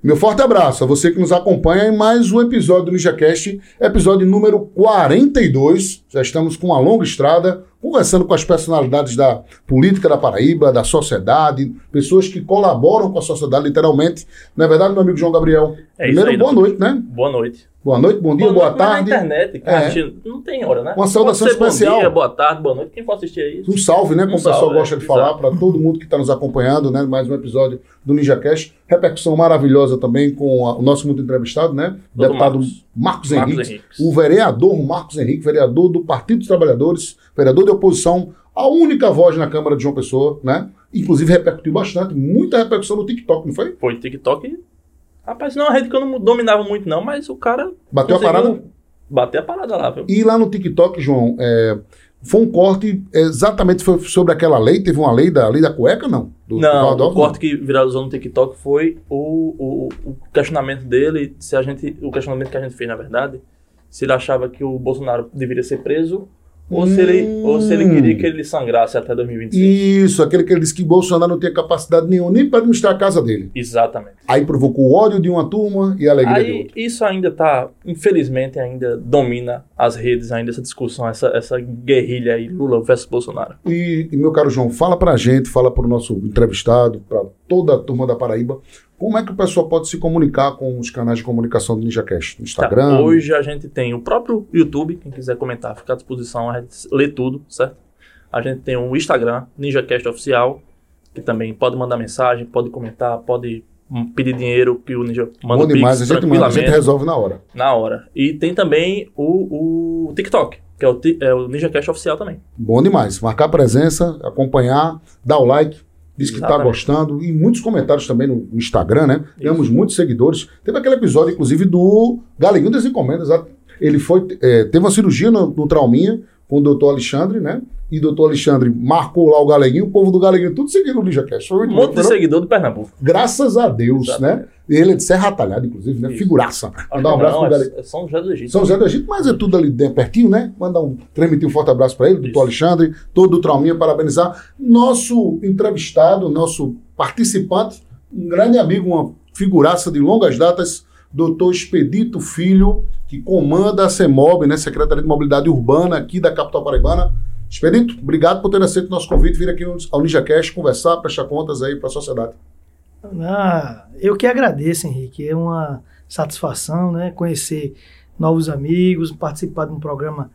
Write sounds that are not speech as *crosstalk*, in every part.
Meu forte abraço a você que nos acompanha em mais um episódio do NinjaCast, episódio número 42. Já estamos com uma longa estrada, conversando com as personalidades da política da Paraíba, da sociedade, pessoas que colaboram com a sociedade, literalmente. Não é verdade, meu amigo João Gabriel? É Primeiro, isso aí, boa noite, né? Boa noite. Boa noite, bom dia, boa, noite, mas tarde. Na internet, cara, É. não tem hora, né? Uma saudação especial. Bom dia, boa tarde, boa noite. Quem for assistir aí? Um salve, né? Como Um o pessoal salve, gosta é, de falar, para todo mundo que está nos acompanhando, né? Mais um episódio do NinjaCast. Repercussão maravilhosa também com a- o nosso muito entrevistado, né? Doutor Deputado Marcos. Marcos, Marcos. Henriques. O vereador Marcos Henrique, vereador do Partido dos Trabalhadores, vereador de oposição, a única voz na Câmara de João Pessoa, né? Inclusive repercutiu bastante, muita repercussão no TikTok, não foi? Foi TikTok. Rapaz, não é uma rede que eu não dominava muito, não, mas o cara. Bateu a parada. Bater a parada lá, viu? E lá no TikTok, João, é, foi um corte exatamente foi sobre aquela lei, teve uma lei da lei da cueca, não? Do, do Não, Valdov, o corte que viralizou no TikTok foi o, o, o questionamento dele, se a gente. O questionamento que a gente fez, na verdade, se ele achava que o Bolsonaro deveria ser preso ou, se, ele, ou se ele Hum. queria que ele sangrasse até 2026. Isso, aquele que ele disse que Bolsonaro não tinha capacidade nenhuma nem para administrar a casa dele. Exatamente. Aí provocou o ódio de uma turma e a alegria de Aí outra. isso ainda tá, infelizmente, ainda domina as redes, ainda essa discussão, essa, essa guerrilha aí, Lula versus Bolsonaro. E, e, meu caro João, fala pra gente, fala pro nosso entrevistado, pra toda a turma da Paraíba, como é que o pessoal pode se comunicar com os canais de comunicação do NinjaCast? No Tá, Instagram? Hoje a gente tem o próprio YouTube, quem quiser comentar, fica à disposição, a gente lê tudo, certo? A gente tem o Instagram, NinjaCast Oficial, que também pode mandar mensagem, pode comentar, pode hum, pedir dinheiro, que o Ninja manda Bom demais, a Pix gente manda, a gente resolve na hora. na hora. E tem também o, o TikTok, que é o, é o NinjaCast Oficial também. Bom demais. Marcar presença, acompanhar, dar o like, diz que tá Exatamente. gostando. E muitos comentários também no Instagram, né? Temos muitos seguidores. Teve aquele episódio, inclusive, do Galeguinho das Encomendas. Ele foi, é, teve uma cirurgia no, no Trauminha com o doutor Alexandre, né? E o doutor Alexandre marcou lá o Galeguinho, o povo do Galeguinho, tudo seguindo o NinjaCast. Foi Um muito monte de foram- seguidor do Pernambuco. Graças a Deus, né? Ele é de Serra Talhada, inclusive, né? Isso. Figuraça. Mandar um abraço não, pro Galeguinho. é São José do Egito. São José do Egito, mas é tudo ali dentro, pertinho, né? Mandar um, transmitir um forte abraço para ele, doutor. Alexandre, todo o Trauminha, parabenizar. Nosso entrevistado, nosso participante, um grande amigo, uma figuraça de longas datas, doutor Expedito Filho, que comanda a CEMOB, né? Secretaria de Mobilidade Urbana aqui da capital paraibana. Expedito, obrigado por ter aceito o nosso convite, vir aqui ao NinjaCast conversar, prestar contas aí para a sociedade. Ah, eu que agradeço, Henrique. É uma satisfação, né? Conhecer novos amigos, participar de um programa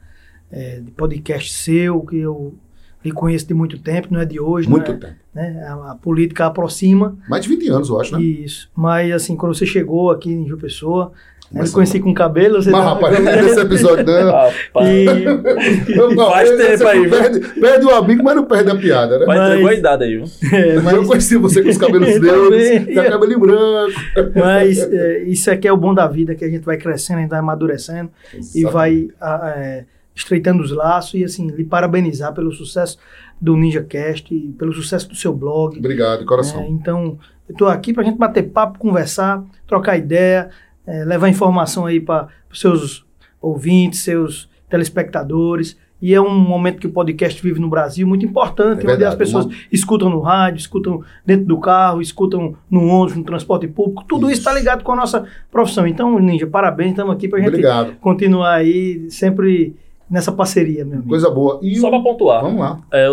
eh, de podcast seu, que eu lhe conheço de muito tempo, não é de hoje, Muito é, tempo. né? A, a política aproxima. Mais de 20 anos, eu acho, né? Isso. Mas, assim, quando você chegou aqui em João Pessoa, Mas- eu conheci com cabelo. Você Mas, não- rapaz, *laughs* não desse episódio, não. Rapaz, E, *laughs* Eu não, Faz tempo aí, viu? Perde, perde o amigo, mas não perde a piada, né? vai Mas- entregou a idade aí, viu? é, Mas eu mas, conheci você com os cabelos *laughs* também. com cabelinho branco. mas é, isso aqui é o bom da vida, que a gente vai crescendo, a gente vai amadurecendo. e vai a- é, estreitando os laços e assim lhe parabenizar pelo sucesso do NinjaCast e pelo sucesso do seu blog. Obrigado, de coração. É, então, eu estou aqui para a gente bater papo, conversar, trocar ideia, é, levar informação aí para os seus ouvintes, seus telespectadores. E é um momento que o podcast vive no Brasil muito importante, É onde verdade, as pessoas uma- escutam no rádio, escutam dentro do carro, escutam no ônibus, no transporte público. Tudo isso está ligado com a nossa profissão. Então, Ninja, parabéns, estamos aqui para a gente Obrigado. continuar aí sempre nessa parceria, meu amigo. Coisa boa. E Só o- pra pontuar, Vamos lá. é,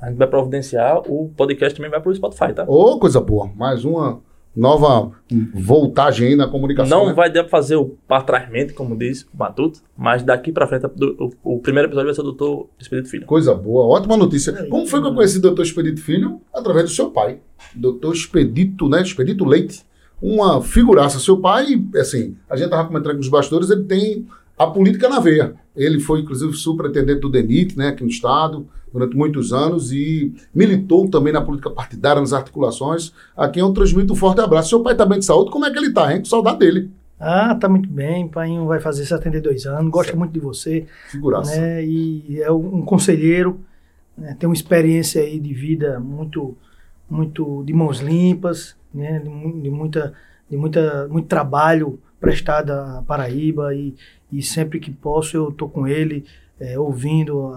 a gente vai providenciar, o podcast também vai pro Spotify, tá? Ô, coisa boa. Mais uma nova voltagem aí na comunicação. Não né? vai dar pra fazer o patrasmente, como diz o Matuto, mas daqui pra frente o, o primeiro episódio vai ser o Doutor Espírito Filho. Coisa boa, ótima notícia. É, Como foi que eu conheci o doutor Expedito Filho? Através do seu pai. Doutor Expedito, né? Expedito Leite. Uma figuraça. Seu pai, assim, a gente tava comentando nos bastidores, ele tem a política na veia. Ele foi, inclusive, superintendente do DENIT, né, aqui no estado, durante muitos anos, e militou também na política partidária, nas articulações. A quem eu transmito um forte abraço. Seu pai tá bem de saúde, como é que ele tá, hein? Saudade dele. Ah, tá muito bem. Pai vai fazer 72 anos, gosta muito de você, Figuraça. né? E é um conselheiro, né? tem uma experiência aí de vida muito, muito de mãos limpas, né? De, de muita, de muita, muito trabalho prestado à Paraíba e, e sempre que posso eu tô com ele, é, ouvindo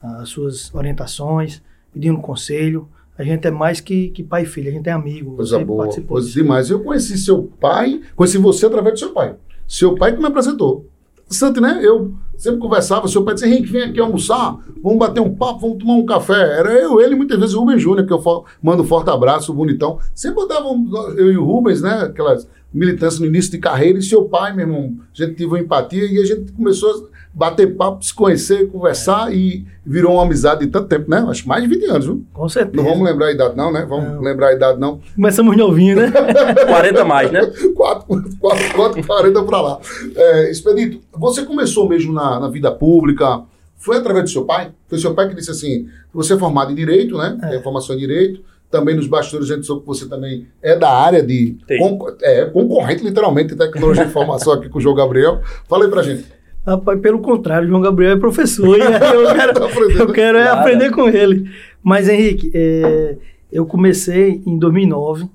as suas orientações, pedindo conselho. a gente é mais que, que pai e filho, a gente é amigo. Coisa boa, participou coisa demais. Eu conheci seu pai, conheci você através do seu pai. Seu pai que me apresentou. Santo, né? Eu sempre conversava, seu pai dizia, Henrique, vem aqui almoçar, vamos bater um papo, vamos tomar um café. Era eu, ele, muitas vezes o Rubens Júnior, que eu mando um forte abraço, bonitão. Sempre botavam eu e o Rubens, né? Aquelas militâncias no início de carreira, e seu pai, meu irmão, a gente teve uma empatia e a gente começou a bater papo, se conhecer, conversar e virou uma amizade de tanto tempo, né? Acho que mais de 20 anos, viu? Com certeza. Não vamos lembrar a idade, não, né? Vamos Não. lembrar a idade, não. Começamos novinho, né? *laughs* 40 mais, né? 4, 4, 4 40 para lá. É, Expedito, você começou mesmo na, na vida pública, foi através do seu pai? Foi seu pai que disse assim, você é formado em Direito, né? Tem formação em Direito. Também nos bastidores a gente soube que você também é da área de... Concor- é, concorrente, literalmente, de tecnologia e informação aqui com o João Gabriel. Fala aí pra gente. Rapaz, pelo contrário, João Gabriel é professor e *laughs* eu quero, Tá eu quero é aprender com ele. Mas, Henrique, é, eu comecei em 2009,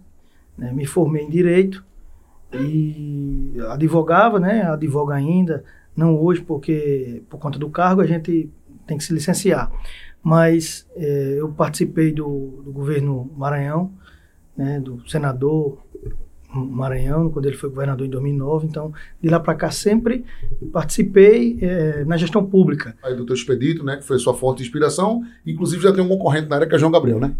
né, me formei em Direito e advogava, né? Advogo ainda, não hoje porque por conta do cargo a gente tem que se licenciar. Mas é, eu participei do, do governo Maranhão, né, do senador Maranhão, quando ele foi governador em 2009. Então, de lá para cá sempre participei é, na gestão pública. Aí do teu Expedito, né? Que foi sua fonte de inspiração. Inclusive já tem um concorrente na área que é João Gabriel, né?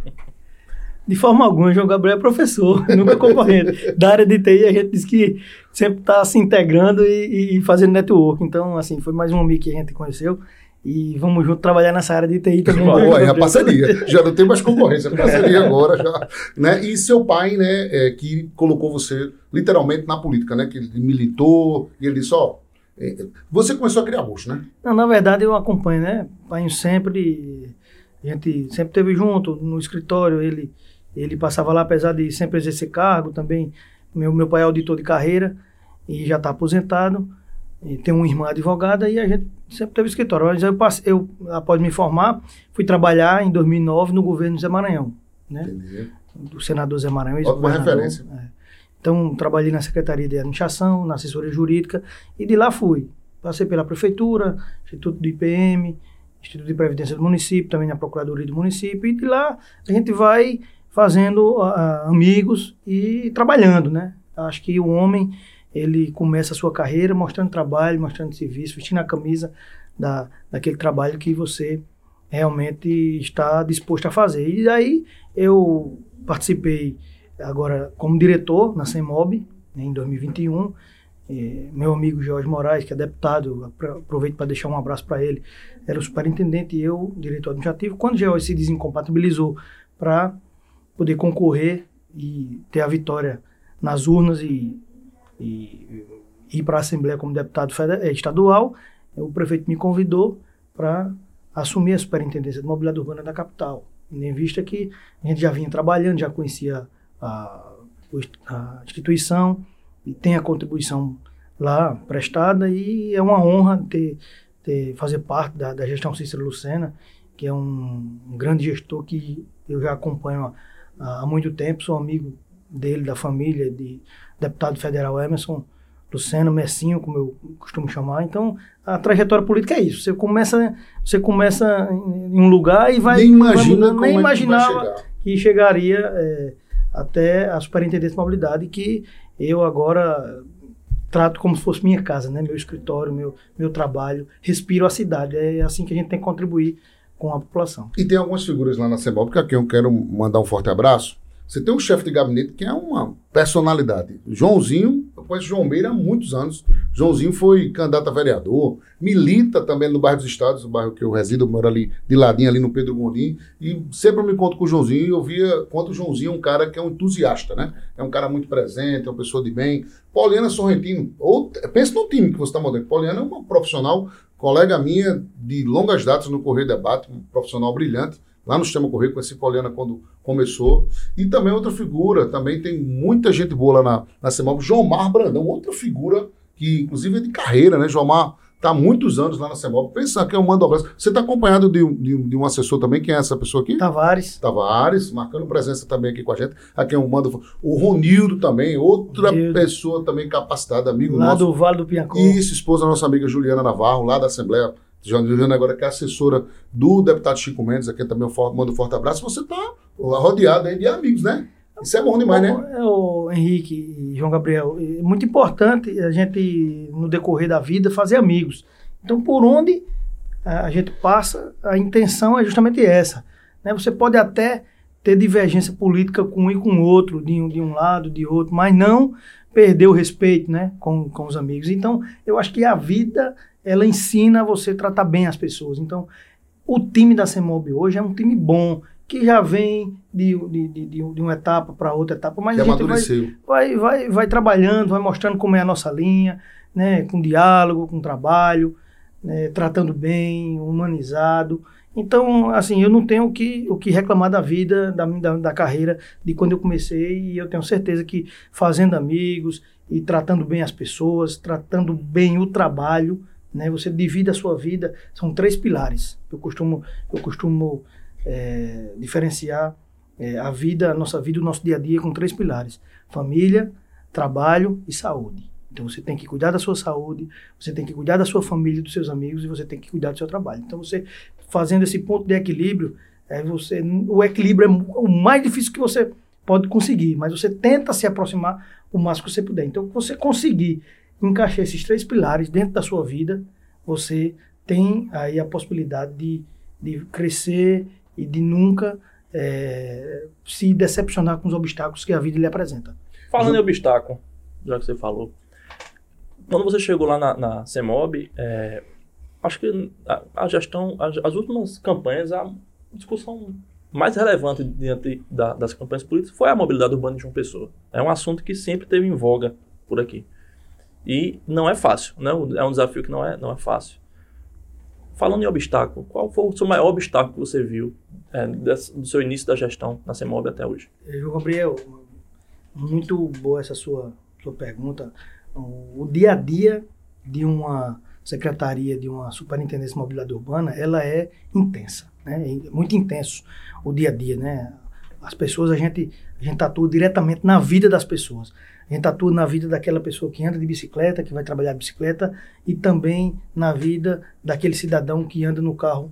De forma alguma, João Gabriel é professor, *laughs* nunca concorrente. da área de TI, a gente diz que sempre está se integrando e, e fazendo network. Então, assim, foi mais um amigo que a gente conheceu. E vamos junto trabalhar nessa área de TI também. Boa, aí a parceria. Já não tem mais *laughs* concorrência, a parceria agora já. Né? E seu pai, né, é, que colocou você literalmente na política, né? Que ele militou, e ele disse, ó, é, você começou a criar bucho, né? Não, na verdade, eu acompanho, né? Pai sempre. A gente sempre teve junto no escritório. Ele, ele passava lá, apesar de sempre exercer cargo também. Meu, meu pai é auditor de carreira e já está aposentado. E tem uma irmã advogada e a gente sempre teve escritório. Mas eu, passei, eu, após me formar, fui trabalhar em 2009 no governo Zé Maranhão, né? Entendi. do senador Zé Maranhão. Ótima ex-governador. referência. É. Então, trabalhei na Secretaria de Administração, na assessoria jurídica, e de lá fui. Passei pela Prefeitura, Instituto do IPM, Instituto de Previdência do município, também na Procuradoria do município, e de lá a gente vai fazendo ah, amigos e trabalhando, né? Acho que o homem, ele começa a sua carreira mostrando trabalho, mostrando serviço, vestindo a camisa da, daquele trabalho que você realmente está disposto a fazer. E daí eu participei agora como diretor na CEMOB, né, em 2021. Eh, meu amigo Jorge Moraes, que é deputado, apro- aproveito para deixar um abraço para ele, era o superintendente e eu, diretor administrativo. Quando o Jorge se desincompatibilizou para poder concorrer e ter a vitória nas urnas e, e ir para a Assembleia como deputado eh, estadual, o prefeito me convidou para assumir a superintendência de mobilidade urbana da capital. Em vista que a gente já vinha trabalhando, já conhecia a, a instituição e tem a contribuição lá prestada e é uma honra ter, ter fazer parte da, da gestão Cícero Lucena, que é um, um grande gestor que eu já acompanho há, há muito tempo, sou amigo dele, da família, de deputado federal Emerson Lucena, Messinho, como eu costumo chamar. Então, a trajetória política é isso. Você começa, você começa em um lugar e vai. nem imagina vai nem é que vai imaginava chegar. que chegaria é, até a superintendência de mobilidade, que eu agora trato como se fosse minha casa, né? meu escritório, meu, meu trabalho, respiro a cidade. É assim que a gente tem que contribuir com a população. E tem algumas figuras lá na CEMOB, que aqui eu quero mandar um forte abraço. Você tem um chefe de gabinete que é uma personalidade. Joãozinho, eu conheço João Meira há muitos anos. Joãozinho foi candidato a vereador, milita também no bairro dos Estados, o bairro que eu resido, eu moro ali de ladinho, ali no Pedro Gondim. E sempre me encontro com o Joãozinho e eu via quanto o Joãozinho é um cara que é um entusiasta, né? É um cara muito presente, é uma pessoa de bem. Pauliana Sorrentino, ou, pensa no time que você está montando. Pauliana é uma profissional, colega minha de longas datas no Correio Debate, um profissional brilhante. Lá no Sistema Correio, conheci Pauliana quando começou. E também outra figura, também tem muita gente boa lá na, na CEMOB. João Mar Brandão, outra figura que inclusive é de carreira, né? João Mar está há muitos anos lá na CEMOB. Pensa que eu mando um abraço. Você está acompanhado de, um- de de um assessor também, quem é essa pessoa aqui? Tavares, Tavares, marcando presença também aqui com a gente. A quem eu mando. O Ronildo também, outra Ronildo. pessoa também capacitada, amigo lá nosso. do Vale do Piancó. Isso, esposa da nossa amiga Juliana Navarro, lá da Assembleia Jana agora que é assessora do deputado Chico Mendes, aqui também eu mando um forte abraço, você está rodeado aí de amigos, né? Isso é bom demais, né? É, o Henrique e João Gabriel, é muito importante a gente, no decorrer da vida, fazer amigos. Então, por onde a gente passa, a intenção é justamente essa. Né? Você pode até ter divergência política com um e com o outro, de um, de um lado, de outro, mas não perder o respeito né, com, com os amigos. Então, eu acho que a vida, ela ensina você a tratar bem as pessoas. Então, o time da CEMOB hoje é um time bom, que já vem de, de, de, de uma etapa para outra etapa, mas a gente vai, vai, vai, vai trabalhando, vai mostrando como é a nossa linha, né, com diálogo, com trabalho, né, tratando bem, humanizado. Então, assim, eu não tenho o que, o que reclamar da vida, da, da, da, carreira, de quando eu comecei, e eu tenho certeza que fazendo amigos e tratando bem as pessoas, tratando bem o trabalho, né, você divide a sua vida, são três pilares. Eu costumo, eu costumo é, diferenciar é, a vida, a nossa vida, o nosso dia a dia com três pilares: família, trabalho e saúde. Então você tem que cuidar da sua saúde, você tem que cuidar da sua família, dos seus amigos e você tem que cuidar do seu trabalho. Então você fazendo esse ponto de equilíbrio, é você, o equilíbrio é o mais difícil que você pode conseguir, mas você tenta se aproximar o máximo que você puder. Então, você conseguir encaixar esses três pilares dentro da sua vida, você tem aí a possibilidade de, de crescer e de nunca é, se decepcionar com os obstáculos que a vida lhe apresenta. Falando em obstáculo, já que você falou, quando você chegou lá na, na CEMOB, é, acho que a, a gestão, as, as, últimas campanhas, a discussão mais relevante diante da, das campanhas políticas foi a mobilidade urbana de João Pessoa. É um assunto que sempre teve em voga por aqui. E não é fácil, né? É um desafio que não é, não é fácil. Falando em obstáculo, qual foi o seu maior obstáculo que você viu é, desse, do seu início da gestão na CEMOB até hoje? João Gabriel, muito boa essa sua, sua pergunta. O, dia a dia de uma secretaria de uma superintendência de mobilidade urbana, ela é intensa, né? É muito intenso o dia a dia, né? As pessoas, a gente, a gente atua diretamente na vida das pessoas. A gente atua na vida daquela pessoa que anda de bicicleta, que vai trabalhar de bicicleta, e também na vida daquele cidadão que anda no carro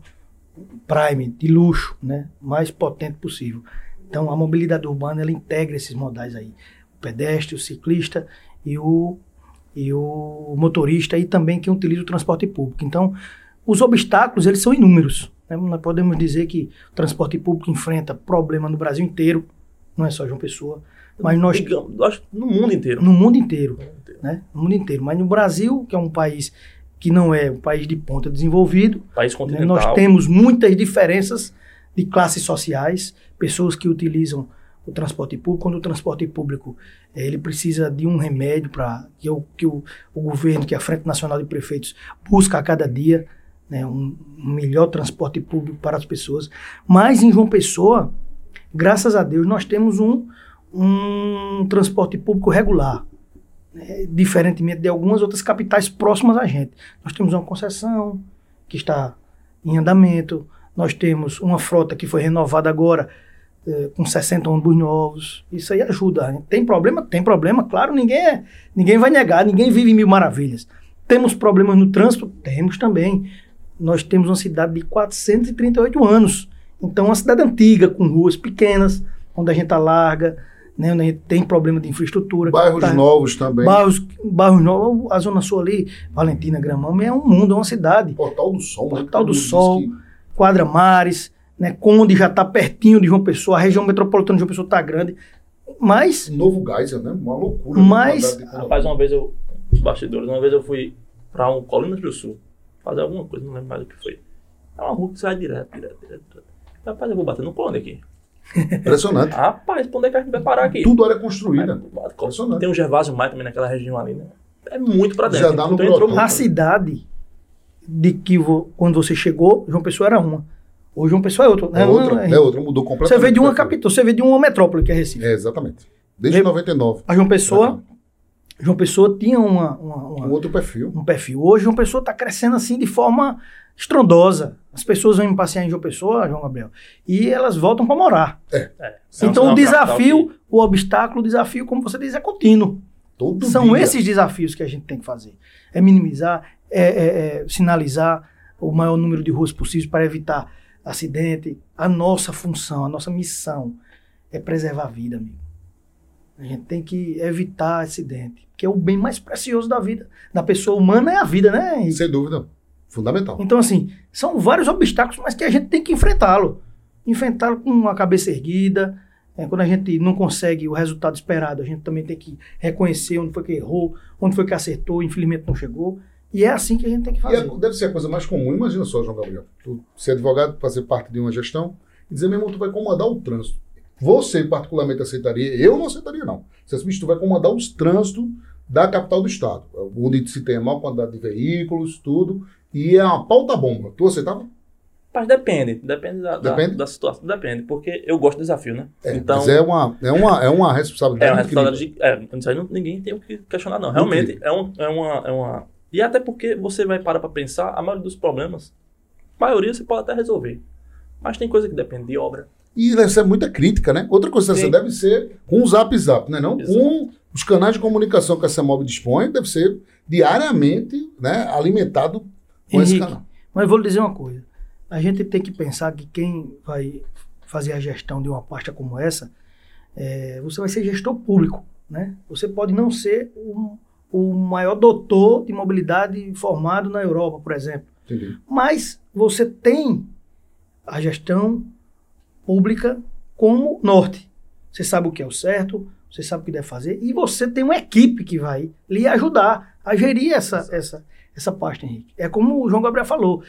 Prime, de luxo, né? mais potente possível. Então, a mobilidade urbana, ela integra esses modais aí. O pedestre, o ciclista e o e o motorista e também quem utiliza o transporte público. Então, os obstáculos, eles são inúmeros. Né? Nós podemos dizer que o transporte público enfrenta problema no Brasil inteiro, não é só João Pessoa, mas nós... Digamos, no mundo inteiro. No mundo inteiro, né? No mundo inteiro. Mas no Brasil, que é um país que não é um país de ponta desenvolvido, país continental. Né? nós temos muitas diferenças de classes sociais, pessoas que utilizam o transporte público, quando o transporte público eh, ele precisa de um remédio para que, o, que o, o governo, que é a Frente Nacional de Prefeitos, busca a cada dia né, um, um melhor transporte público para as pessoas. Mas em João Pessoa, graças a Deus, nós temos um, um transporte público regular. Né, diferentemente de algumas outras capitais próximas a gente. Nós temos uma concessão que está em andamento, nós temos uma frota que foi renovada agora é, com 60 ônibus novos. Isso aí ajuda. Né? Tem problema? Tem problema, claro, ninguém, é, ninguém vai negar, ninguém vive mil maravilhas. Temos problemas no trânsito? Temos também. Nós temos uma cidade de 438 anos. Então, uma cidade antiga, com ruas pequenas, onde a gente alarga, né, onde a gente tem problema de infraestrutura. Bairros tá, novos também. Bairros, bairros novos, a Zona Sul ali, Valentina, Gramão, é um mundo, é uma cidade. Portal do Sol. Né? Portal do Sol, que... Quadra Mares, né? Conde já está pertinho de João Pessoa, a região metropolitana de João Pessoa está grande. Mas. Novo Geyser, né? Uma loucura. Mas. Rapaz, uma vez eu. Bastidores, uma vez eu fui para um Colinas do Sul fazer alguma coisa, não lembro mais o que foi. É uma rua que sai direto, direto, direto. direto. Rapaz, eu vou bater no plano aqui. Impressionante. Rapaz, onde é que a gente vai parar aqui? Tudo área construída. Impressionante. Tem um Gervásio Maia também naquela região ali, né? É muito para dentro. Já dá no então, entrou... A cidade de que quando você chegou, João Pessoa era uma. Hoje uma pessoa é outra. É, outra, é, é outra, mudou completamente. Você vê de uma capital, você vê de uma metrópole que é Recife. É, exatamente. Desde 99. A João Pessoa, João Pessoa tinha uma, uma, uma, um outro perfil. Um perfil. Hoje João Pessoa está crescendo assim de forma estrondosa. As pessoas vêm passear em João Pessoa, João Gabriel, e elas voltam para morar. É. é. Então o desafio, que... o obstáculo, o desafio, como você diz, é contínuo. Todo São dia. esses desafios que a gente tem que fazer. É minimizar, é, é, é sinalizar, o maior número de ruas possível para evitar acidente. A nossa função, a nossa missão é preservar a vida, amigo. A gente tem que evitar acidente, que é o bem mais precioso da vida da pessoa humana é a vida, né? Henrique? Sem dúvida. Fundamental. Então, assim, são vários obstáculos, mas que a gente tem que enfrentá-lo. Enfrentá-lo com a cabeça erguida. É, quando a gente não consegue o resultado esperado, a gente também tem que reconhecer onde foi que errou, onde foi que acertou, infelizmente não chegou. E é assim que a gente tem que E fazer. é- deve ser a coisa mais comum. Imagina só, João Gabriel. Tu ser advogado, fazer parte de uma gestão e dizer, meu irmão, tu vai comandar o trânsito. Você, particularmente, aceitaria? Eu não aceitaria, não. Você disse, "Bicho, tu vai comandar os trânsitos da capital do estado, onde se tem a maior quantidade de veículos, tudo, e é uma pauta-bomba. Tu aceitava? Mas depende, depende da, da- Depende? da situação. Depende, porque eu gosto do desafio, né? É, então, mas é uma, é uma, é uma responsabilidade é uma responsabilidade de. É, isso aí não- ninguém tem o que questionar, não. Realmente é, um, é, uma, é uma. E até porque você vai parar pra pensar, a maioria dos problemas, a maioria você pode até resolver. Mas tem coisa que depende de obra. E deve ser muita crítica, né? Outra coisa que deve ser com o Zap Zap, né? Não? Exato. Com os canais de comunicação que a CEMOB dispõe, deve ser diariamente né, alimentado com esse Henrique, canal. Mas vou lhe dizer uma coisa. A gente tem que pensar que quem vai fazer a gestão de uma pasta como essa, é, você vai ser gestor público. Né? Você pode não ser o, o maior doutor de mobilidade formado na Europa, por exemplo. Entendi. Mas você tem a gestão pública como norte. Você sabe o que é o certo, você sabe o que deve fazer, e você tem uma equipe que vai lhe ajudar a gerir essa, essa, essa pasta, Henrique. É como o João Gabriel falou,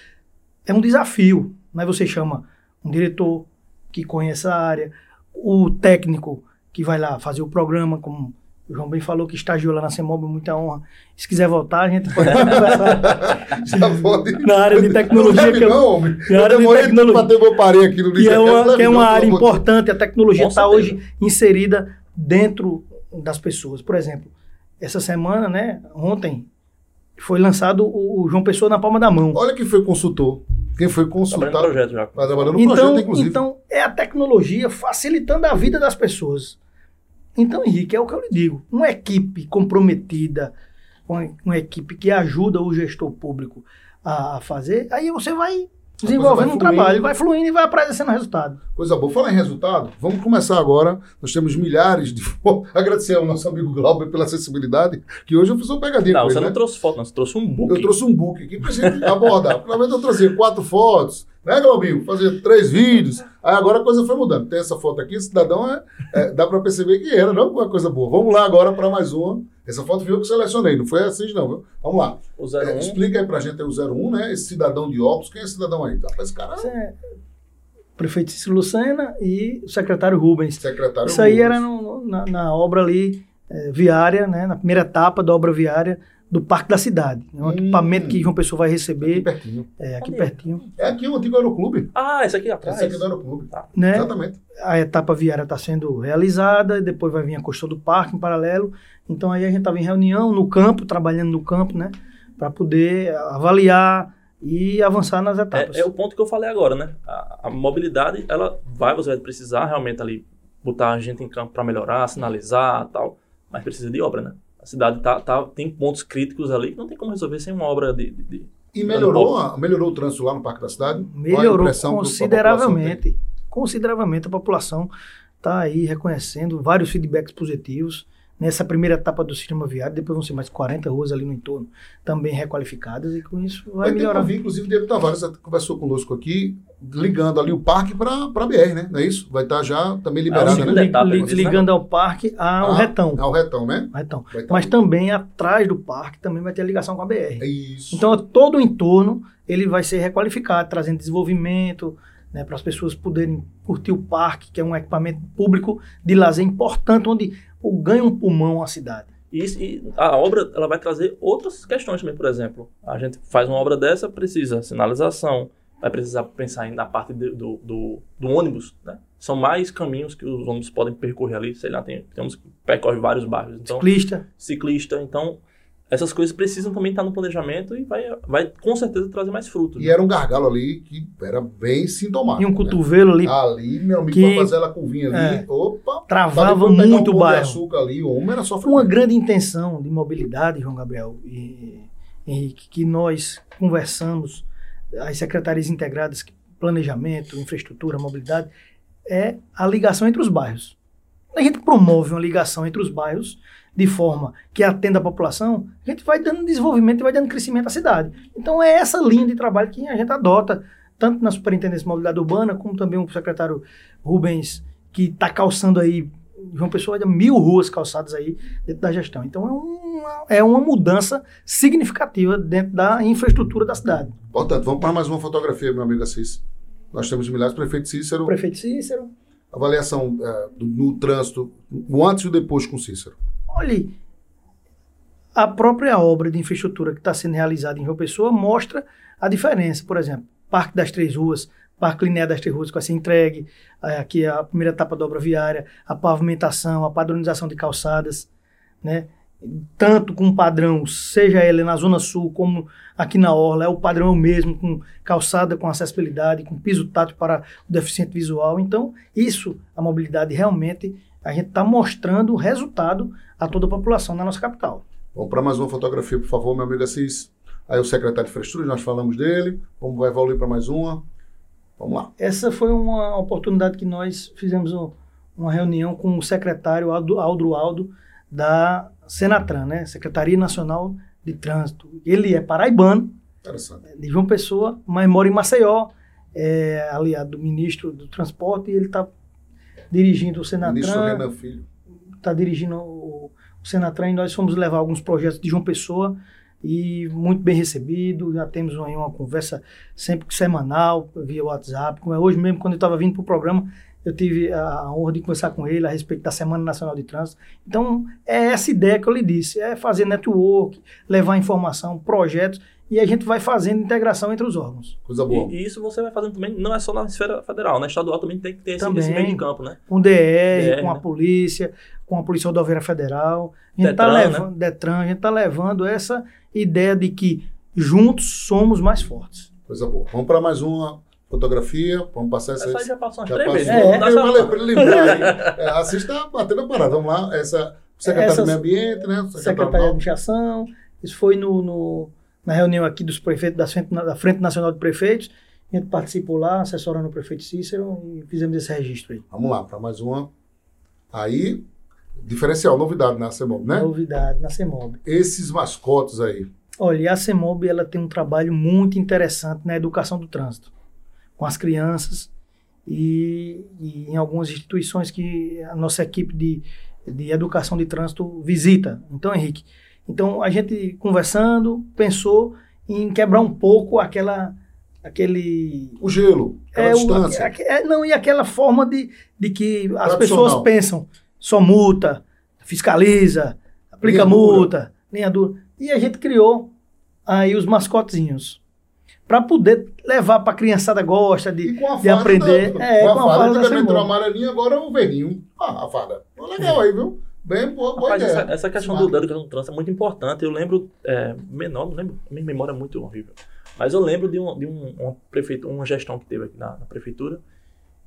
é um desafio. Né? Você chama um diretor que conhece a área, o técnico que vai lá fazer o programa, como o João bem falou, que estagiou lá na CEMOB, muita honra. Se quiser voltar, a gente pode *laughs* conversar Já pode. na área de tecnologia, Não, que, eu- não, homem. na Eu área de demorei tecnologia. para ter meu parei aqui no que é uma, leve que é não, uma pelo área importante, a tecnologia está hoje inserida dentro das pessoas. Por exemplo, essa semana, né, ontem, foi lançado o, o João Pessoa na palma da mão. Olha quem foi consultor. Quem foi Trabalhando no projeto já. Tá trabalhando no Então, projeto, inclusive. então, é a tecnologia facilitando a vida das pessoas. Então, Henrique, é o que eu lhe digo. Uma equipe comprometida, uma, uma equipe que ajuda o gestor público a, a fazer, aí você vai desenvolvendo um trabalho, vai fluindo e vai apresentando resultado. Coisa boa. Falar em resultado, vamos começar agora. Nós temos milhares de. *laughs* Agradecer ao nosso amigo Glauber pela acessibilidade, que hoje eu fiz uma pegadinha Não, com você ele, não né? trouxe foto, não. Você trouxe um book. Eu trouxe um book aqui pra gente abordar. Provavelmente eu trazia quatro fotos, né, Glaubinho? Fazer três vídeos. Aí agora a coisa foi mudando. Tem essa foto aqui, esse cidadão é, é- dá pra perceber que era, não uma coisa boa. Vamos lá agora para mais uma. Essa foto foi eu que selecionei, não foi assim, não, viu? Vamos lá. O É, 01. explica aí pra gente aí o 01, né?Esse cidadão de óculos. Quem é esse cidadão aí? Tá, esse cara é é prefeito Cícero Lucena e o secretário Rubens. secretário. Isso aí Rubens. era no- na, na obra ali eh, viária, né, na primeira etapa da obra viária do Parque da Cidade. É um Hum. equipamento que João Pessoa vai Aqui receber pertinho. é, aqui é? pertinho. É aqui o antigo aeroclube. Ah, esse aqui atrás. Esse aqui é do aeroclube. Tá. Né? Exatamente. A etapa viária está sendo realizada, depois vai vir a construção do parque em paralelo. Então aí a gente estava em reunião no campo, trabalhando no campo, né, para poder avaliar e avançar nas etapas. É, é o ponto que eu falei agora, né? A, a mobilidade, ela vai, você vai precisar realmente ali botar a gente em campo para melhorar, sinalizar tal, mas precisa de obra, né? A cidade tá, tá, tem pontos críticos ali que não tem como resolver sem uma obra de. de- de- E melhorou, a- melhorou o trânsito lá no Parque da Cidade? Melhorou que a população consideravelmente. Consideravelmente a população está aí reconhecendo vários feedbacks positivos. Nessa primeira etapa do sistema viário, depois vão ser mais 40 ruas ali no entorno, também requalificadas, e com isso vai Vai ter melhorar. inclusive, o Diego Tavares conversou conosco aqui, ligando ali o parque para a BR, né? Não é isso? Vai estar já também liberado, Ah, né? etapa, li- ligando ao parque ao Ah, retão. Ao retão, né? retão. Tá Mas ali. também atrás do parque também vai ter a ligação com a BR. É isso. Então todo o entorno ele vai ser requalificado, trazendo desenvolvimento né, para as pessoas poderem curtir o parque, que é um equipamento público de lazer importante, onde o ganha um pulmão à cidade. E, e a obra ela vai trazer outras questões também, por exemplo. A gente faz uma obra dessa, precisa sinalização, vai precisar pensar na parte de- do, do, do ônibus, né? São mais caminhos que os ônibus podem percorrer ali, sei lá, tem, temos que percorre vários bairros. Então, Ciclista, ciclista, então essas coisas precisam também estar no planejamento e vai, vai com certeza trazer mais frutos. E era um gargalo ali que era bem sintomático. e um né? cotovelo ali, Ali, meu amigo, que- pra fazer ela curvinha ali, É. opa, travava muito um o bairro. açúcar ali, o homem era só Uma grande intenção de mobilidade, João Gabriel e Henrique, que nós conversamos as secretarias integradas, planejamento, infraestrutura, mobilidade, é a ligação entre os bairros. Quando a gente promove uma ligação entre os bairros de forma que atenda a população, a gente vai dando desenvolvimento e vai dando crescimento à cidade. Então é essa linha de trabalho que a gente adota, tanto na Superintendência de Mobilidade Urbana, como também o secretário Rubens, que está calçando aí, João Pessoa, mil ruas calçadas aí dentro da gestão. Então é uma, é uma mudança significativa dentro da infraestrutura da cidade. Portanto, vamos para mais uma fotografia, meu amigo Assis. Nós temos milhares, prefeito Cícero. Prefeito Cícero. Avaliação é, do, no trânsito, o antes e o depois com Cícero. Olha, a própria obra de infraestrutura que está sendo realizada em João Pessoa mostra a diferença. Por exemplo, Parque das Três Ruas, Parque Linear das Três Ruas que vai ser entregue, é, aqui a primeira etapa da obra viária, a pavimentação, a padronização de calçadas, né? Tanto com padrão, seja ele na Zona Sul como aqui na Orla, é o padrão mesmo, com calçada com acessibilidade, com piso tátil para o deficiente visual. Então, isso, a mobilidade realmente, a gente está mostrando o resultado a toda a população na nossa capital. Vamos para mais uma fotografia, por favor, meu amigo Assis. Aí o secretário de Infraestrutura, nós falamos dele. Vamos evoluir para mais uma. Vamos lá. Essa foi uma oportunidade que nós fizemos uma reunião com o secretário Aldo, Aldo Aldo da Senatran, né? Secretaria Nacional de Trânsito. Ele é paraibano, de João Pessoa, mas mora em Maceió, é aliado do ministro do Transporte e ele está dirigindo o Senatran. Ministro Renan Filho. Está dirigindo o, o Senatran e nós fomos levar alguns projetos de João Pessoa e muito bem recebido. Já temos aí uma conversa sempre semanal via WhatsApp. Como é hoje mesmo, quando eu estava vindo para o programa, eu tive a honra de conversar com ele a respeito da Semana Nacional de Trânsito. Então, é essa ideia que eu lhe disse: é fazer network, levar informação, projetos, e a gente vai fazendo integração entre os órgãos. Coisa boa. E, e isso você vai fazendo também, não é só na esfera federal, na estadual também tem que ter esse, esse meio de campo, né? Com o DR, DR com a né? polícia, com a Polícia Rodoviária Federal. A gente tá Detran, tá levando, né? Detran, a gente está levando essa ideia de que juntos somos mais fortes. Coisa boa. Vamos para mais uma fotografia, vamos passar essa. Essa já passou umas já três vezes. É, é, para lembrar. é, assista batendo a parada. Vamos lá. Essa secretária do Meio Ambiente, né? Secretária de Administração. Isso foi no, no, na reunião aqui dos prefeitos da Frente, da Frente Nacional de Prefeitos. A gente participou lá, assessorando o prefeito Cícero e fizemos esse registro aí. Vamos lá, para mais uma. Aí, diferencial, novidade na CEMOB, né? Novidade na CEMOB. Esses mascotes aí. Olha, a CEMOB ela tem um trabalho muito interessante na educação do trânsito com as crianças e, e, em algumas instituições que a nossa equipe de, de educação de trânsito visita. Então, Henrique, então a gente conversando pensou em quebrar um pouco aquela aquele o gelo, aquela é, distância. O, é, não e aquela forma de, de que as pessoas pensam só multa, fiscaliza, aplica linha multa, dura. linha dura. E a gente criou aí os mascotezinhos para poder levar para a criançada gosta de, de aprender. Da, é, com a, com a fada, fada entrou amarelinha, agora é o verninho. Ah, a fada. Legal aí, viu? Bem boa, boa Rapaz, essa, essa, questão do, da educação do trânsito é muito importante. Eu lembro, é, menor, não lembro, minha memória é muito horrível. Mas eu lembro de, um, de um, uma, prefeito, uma gestão que teve aqui na, na, prefeitura,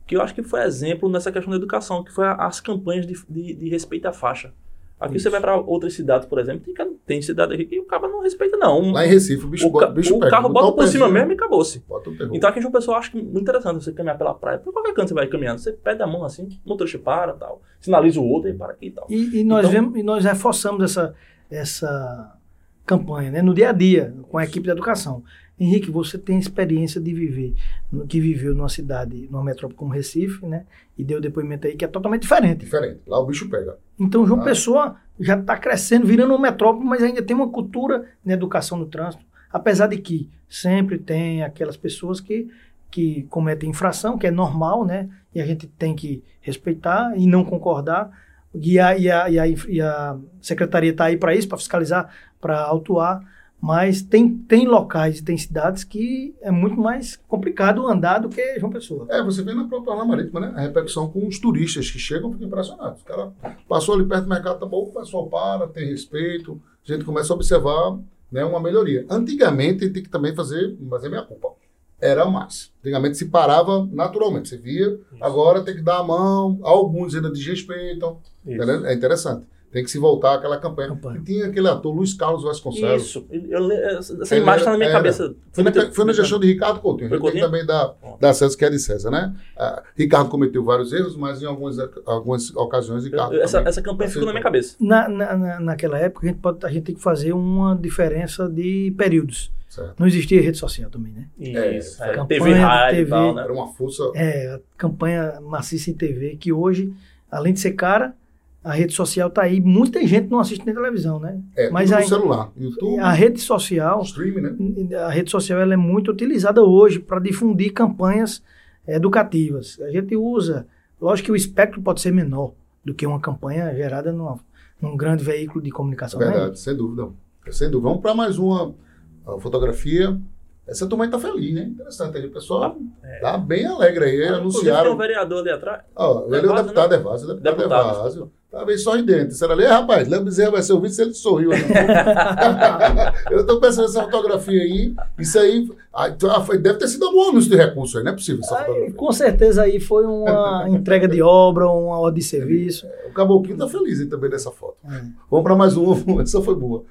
que eu acho que foi exemplo nessa questão da educação, que foi as campanhas de, de, de respeito à faixa. Aqui Isso. você vai para outras cidades, por exemplo, tem, tem cidade aqui que o cara não respeita, não. Lá em Recife, o bicho, o, bicho o pega. carro bota por cima mesmo e acabou-se. Então aqui em João Pessoa, acho que muito interessante você caminhar pela praia. Por qualquer canto você vai caminhando, você pede a mão assim, o motorista para tal, sinaliza o outro e para aqui e tal. E, e nós, então, vemos, e nós reforçamos essa, essa campanha né, no dia a dia com a equipe de educação. Henrique, você tem experiência de viver, que viveu numa cidade, numa metrópole como Recife, né? E deu depoimento aí que é totalmente diferente. Diferente. Lá o bicho pega. Então, João ah. Pessoa já está crescendo, virando uma metrópole, mas ainda tem uma cultura na educação no trânsito. Apesar de que sempre tem aquelas pessoas que, que cometem infração, que é normal, né? E a gente tem que respeitar e não concordar. E a, e a, e a, e a secretaria está aí para isso, para fiscalizar, para autuar mas tem, tem locais e tem cidades que é muito mais complicado andar do que João Pessoa. É, você vê na própria Orla Marítima, né? A repercussão com os turistas que chegam ficam impressionados. O cara passou ali perto do mercado, tá bom, o pessoal para, tem respeito, a gente começa a observar né, uma melhoria. Antigamente, tem que também fazer, fazer minha culpa. Era mais. Antigamente se parava naturalmente, você via. Isso. Agora tem que dar a mão, alguns ainda desrespeitam. É interessante. Tem que se voltar àquela campanha. Campanha. E tinha aquele ator Luiz Carlos Vasconcelos. Isso. Eu, essa Ele imagem está na minha era. cabeça. Foi na, foi na gestão de Ricardo Coutinho. Foi tem Coutinho? também da, da César, que é de César, né? Ah, Ricardo cometeu vários erros, mas em algumas, algumas ocasiões Ricardo. Eu- essa, essa campanha ficou na minha cabeça. Na, na, na- naquela época, a gente, pode, a gente tem que fazer uma diferença de períodos. Certo. Não existia rede social também, né? Isso. É, é, campanha TV de rádio e TV. tal, né? Era uma força. É, a campanha maciça em TV, que hoje, além de ser cara, a rede social tá aí. Muita gente não assiste nem televisão, né? É, Mas tudo no aí- celular. YouTube, A rede social, streaming, né? a rede social ela é muito utilizada hoje para difundir campanhas educativas. A gente usa, lógico que o espectro pode ser menor do que uma campanha gerada numa, num grande veículo de comunicação. né? Verdade, sem dúvida. Sem dúvida. Vamos para mais uma fotografia. Essa turma aí tá feliz, né? Interessante aí. O pessoal tá bem alegre aí. Ah, anunciaram. Tem um vereador ali atrás. Ó, ele é o Evásio, deputado Evásio, o deputado Deputado. Evásio. Tá bem sorridente. Será ali, "É, rapaz, Léo Bezerra vai ser o vice, ele sorriu. *laughs* Eu tô pensando nessa fotografia aí. Isso aí. ah, ah, deve ter sido um anúncio de recurso aí, não é possível essa Aí, fotografia. com certeza aí foi uma *laughs* entrega de obra, uma ordem de serviço. O Caboclinho tá feliz aí também nessa foto. É. Vamos para mais uma, *laughs* essa foi boa.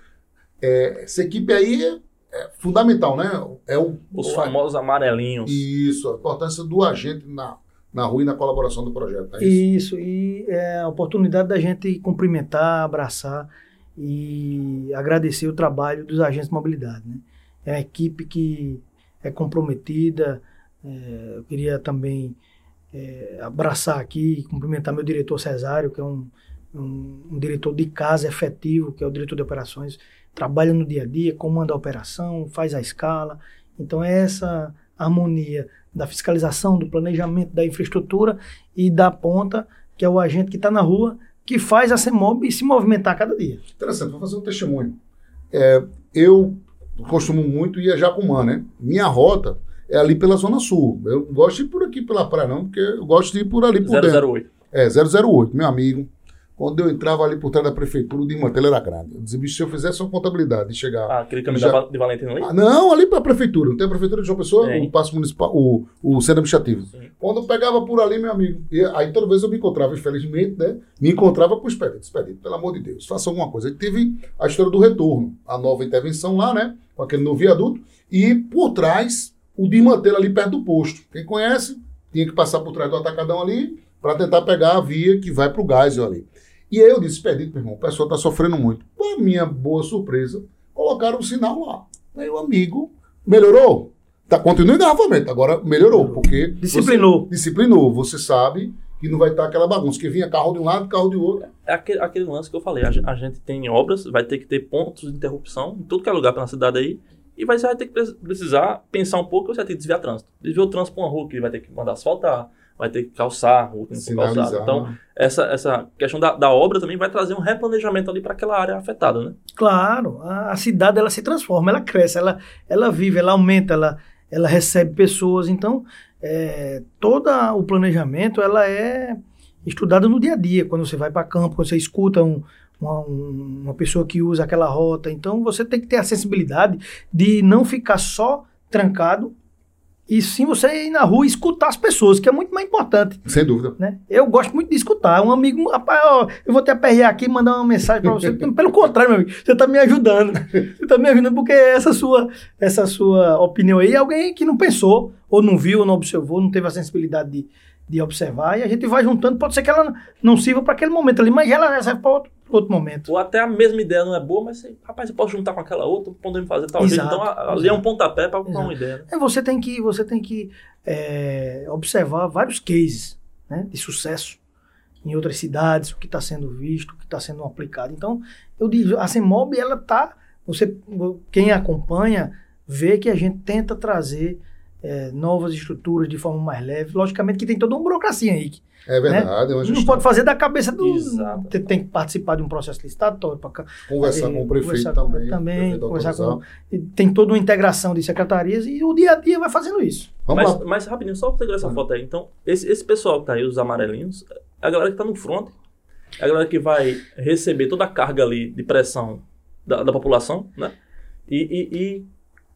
É, essa equipe aí é, fundamental, né? É o, Os o- famosos amarelinhos. Isso, a importância do agente na, na rua e na colaboração do projeto. É isso? Isso, e é a oportunidade da gente cumprimentar, abraçar e agradecer o trabalho dos agentes de mobilidade. Né? É uma equipe que é comprometida. é, eu queria também é, abraçar aqui e cumprimentar meu diretor Cesário, que é um, um, um diretor de casa efetivo, que é o diretor de operações, trabalha no dia a dia, comanda a operação, faz a escala. Então, é essa harmonia da fiscalização, do planejamento, da infraestrutura e da ponta, que é o agente que está na rua, que faz a CEMOB se movimentar a cada dia. Interessante, vou fazer um testemunho. É, eu costumo muito ir a Jacumã, né? Minha rota é ali pela Zona Sul. Eu não gosto de ir por aqui pela praia, não, porque eu gosto de ir por ali por dentro. 008. É, 008, meu amigo. Quando eu entrava ali por trás da prefeitura, o desmantelo era grande. Eu dizia, bicho, se eu fizesse uma contabilidade e chegar. Ah, aquele caminho Já- da de Valentina ali? Ah, não, ali para a prefeitura. Não tem a prefeitura de João Pessoa, o passo municipal, o, o centro administrativo. Sim. Quando eu pegava por ali, meu amigo, e aí toda vez eu me encontrava, infelizmente, né? Me encontrava com o Expedito. Expedito, pelo amor de Deus, faça alguma coisa. Aí teve a história do retorno, a nova intervenção lá, né? Com aquele novo viaduto. E por trás, o desmantelo ali perto do posto. Quem conhece, tinha que passar por trás do atacadão ali para tentar pegar a via que vai para o gás ali. E aí eu disse, Expedito, meu irmão, o pessoal está sofrendo muito. Para minha boa surpresa, colocaram um sinal lá. Aí o amigo melhorou. Tá, continua em engarrafamento, agora melhorou, porque Disciplinou. você- disciplinou. Você sabe que não vai estar aquela bagunça, que vinha carro de um lado, carro de outro. É aquele, aquele lance que eu falei. A, a gente tem obras, vai ter que ter pontos de interrupção em tudo que é lugar pela cidade aí. E vai, você vai ter que pre- precisar pensar um pouco, você vai ter que desviar trânsito. Desviar o trânsito para uma rua que vai ter que mandar asfaltar, vai ter que calçar a rua que não calçada. Então, essa, essa questão da, da obra também vai trazer um replanejamento ali para aquela área afetada, né? Claro, a, a cidade ela se transforma, ela cresce, ela, ela vive, ela aumenta, ela, ela recebe pessoas. Então, é, todo o planejamento ela é estudado no dia a dia, quando você vai para campo, quando você escuta um- uma, um- uma pessoa que usa aquela rota. Então, você tem que ter a sensibilidade de não ficar só trancado e sim você ir na rua e escutar as pessoas, que é muito mais importante Sem dúvida. né? Eu gosto muito de escutar. Um amigo, rapaz, ó, eu vou te aperrear aqui e mandar uma mensagem para você. *laughs* Pelo contrário, meu amigo, você está me ajudando. Você está me ajudando porque essa sua, essa sua opinião aí é alguém que não pensou, ou não viu, ou não observou, não teve a sensibilidade de, de observar, e a gente vai juntando. Pode ser que ela não sirva para aquele momento ali, mas ela serve para outro, outro momento. Ou até a mesma ideia não é boa, mas você, rapaz, você pode juntar com aquela outra, podemos fazer tal jeito. Então, ali é um pontapé para uma ideia. né? É, você tem que, você tem que é, observar vários cases né, de sucesso em outras cidades, o que está sendo visto, o que está sendo aplicado. Então, eu digo, a CEMOB, ela tá, você, quem acompanha, vê que a gente tenta trazer é, novas estruturas de forma mais leve. Logicamente que tem toda uma burocracia aí. que É verdade, é uma Não gestão. pode fazer da cabeça do... Exato. Tem, tem que participar de um processo licitatório para Conversar com o prefeito conversar com- também. também, conversar com, e tem toda uma integração de secretarias e o dia a dia vai fazendo isso. Vamos Mas, lá. mas rapidinho, só pra pegar essa Ah. foto aí. Então, esse, esse pessoal que tá aí, os amarelinhos, é a galera que tá no front, é a galera que vai receber toda a carga ali de pressão da, da população, né? E, e- e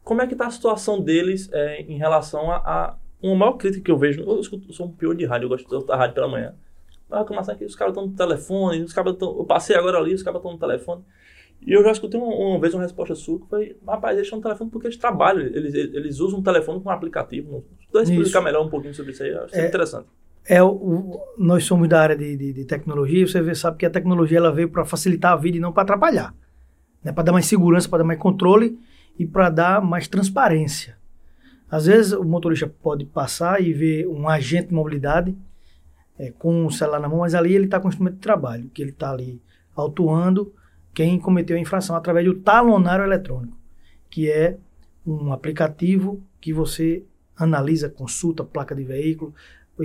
como é que tá a situação deles é, em relação a, a uma maior crítica que eu vejo. Eu, escuto, eu sou um pior de rádio, eu gosto de escutar rádio pela manhã. a reclamação é que os caras estão no telefone, os caras tão, eu passei agora ali, os caras estão no telefone. E eu já escutei uma, uma vez uma resposta sua que foi, rapaz, eles estão no telefone porque eles trabalham, eles, eles usam o telefone com um aplicativo. Não explicar melhor um pouquinho sobre isso aí, eu acho É. interessante. É, o- nós somos da área de, de, de tecnologia, você vê, sabe que a tecnologia ela veio para facilitar a vida e não para atrapalhar. Né? Para dar mais segurança, para dar mais controle e para dar mais transparência. Às vezes o motorista pode passar e ver um agente de mobilidade é, com o celular na mão, mas ali ele está com instrumento de trabalho, que ele está ali autuando quem cometeu a infração através do talonário eletrônico, que é um aplicativo que você analisa, consulta placa de veículo,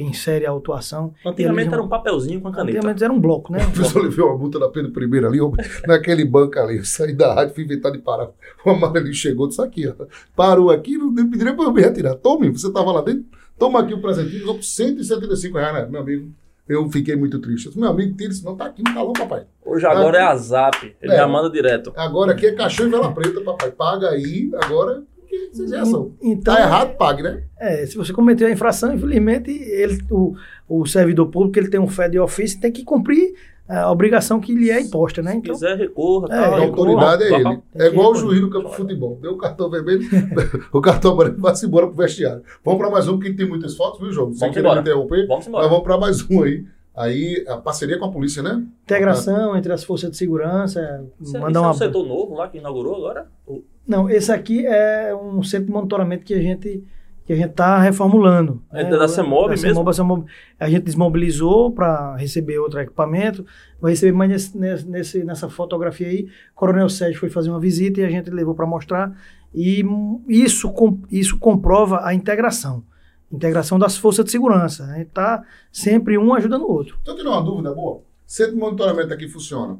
insere a autuação. Antigamente Eles- era um papelzinho com a caneta. Antigamente era um bloco, né? *laughs* O professor levou uma multa da pena primeira ali, eu- *laughs* naquele banco ali. Eu saí da rádio, fui inventar de parar. O amarelinho chegou, disse aqui, ó. Parou aqui, não pediria para eu me retirar. Tome, você estava lá dentro, toma aqui o presentinho, só por 175 reais, né, meu amigo? Eu fiquei muito triste. Eu disse, meu amigo, tira isso, não tá aqui, não tá louco, papai. Hoje agora é a Zap, ele É. já manda direto. Agora aqui é caixão e vela preta, papai. Paga aí, agora. Que vocês reação? Então, Tá errado, pague, né? É, se você cometeu a infração, infelizmente, ele, o, o servidor público ele tem um FED office tem que cumprir a obrigação que lhe é imposta, né? Se Então, quiser, recorra. É, tal, A recorra. autoridade é ele. É igual o juiz no campo de futebol. Deu o cartão vermelho, *laughs* o cartão amarelo vai-se embora pro vestiário. Vamos para mais um, que tem muitas fotos, viu, João? Sem Vamos querer interromper, Vamos mas embora. vamos para mais um aí. Aí, a parceria com a polícia, né? integração entre as forças de segurança, Isso, é- mandar isso é uma... um setor novo lá que inaugurou agora? O- Não, esse aqui é um centro de monitoramento que a gente que a gente está reformulando. É né? da CEMOB Da mesmo? CEMOB, a CEMOB, a gente desmobilizou para receber outro equipamento. Vai receber mais nesse, nesse- nessa fotografia aí. O Coronel Sérgio foi fazer uma visita e a gente levou para mostrar. E isso, com- isso comprova a integração. Integração das forças de segurança. A gente está sempre um ajudando o outro. Então, eu tenho uma dúvida boa. Centro de monitoramento aqui funciona.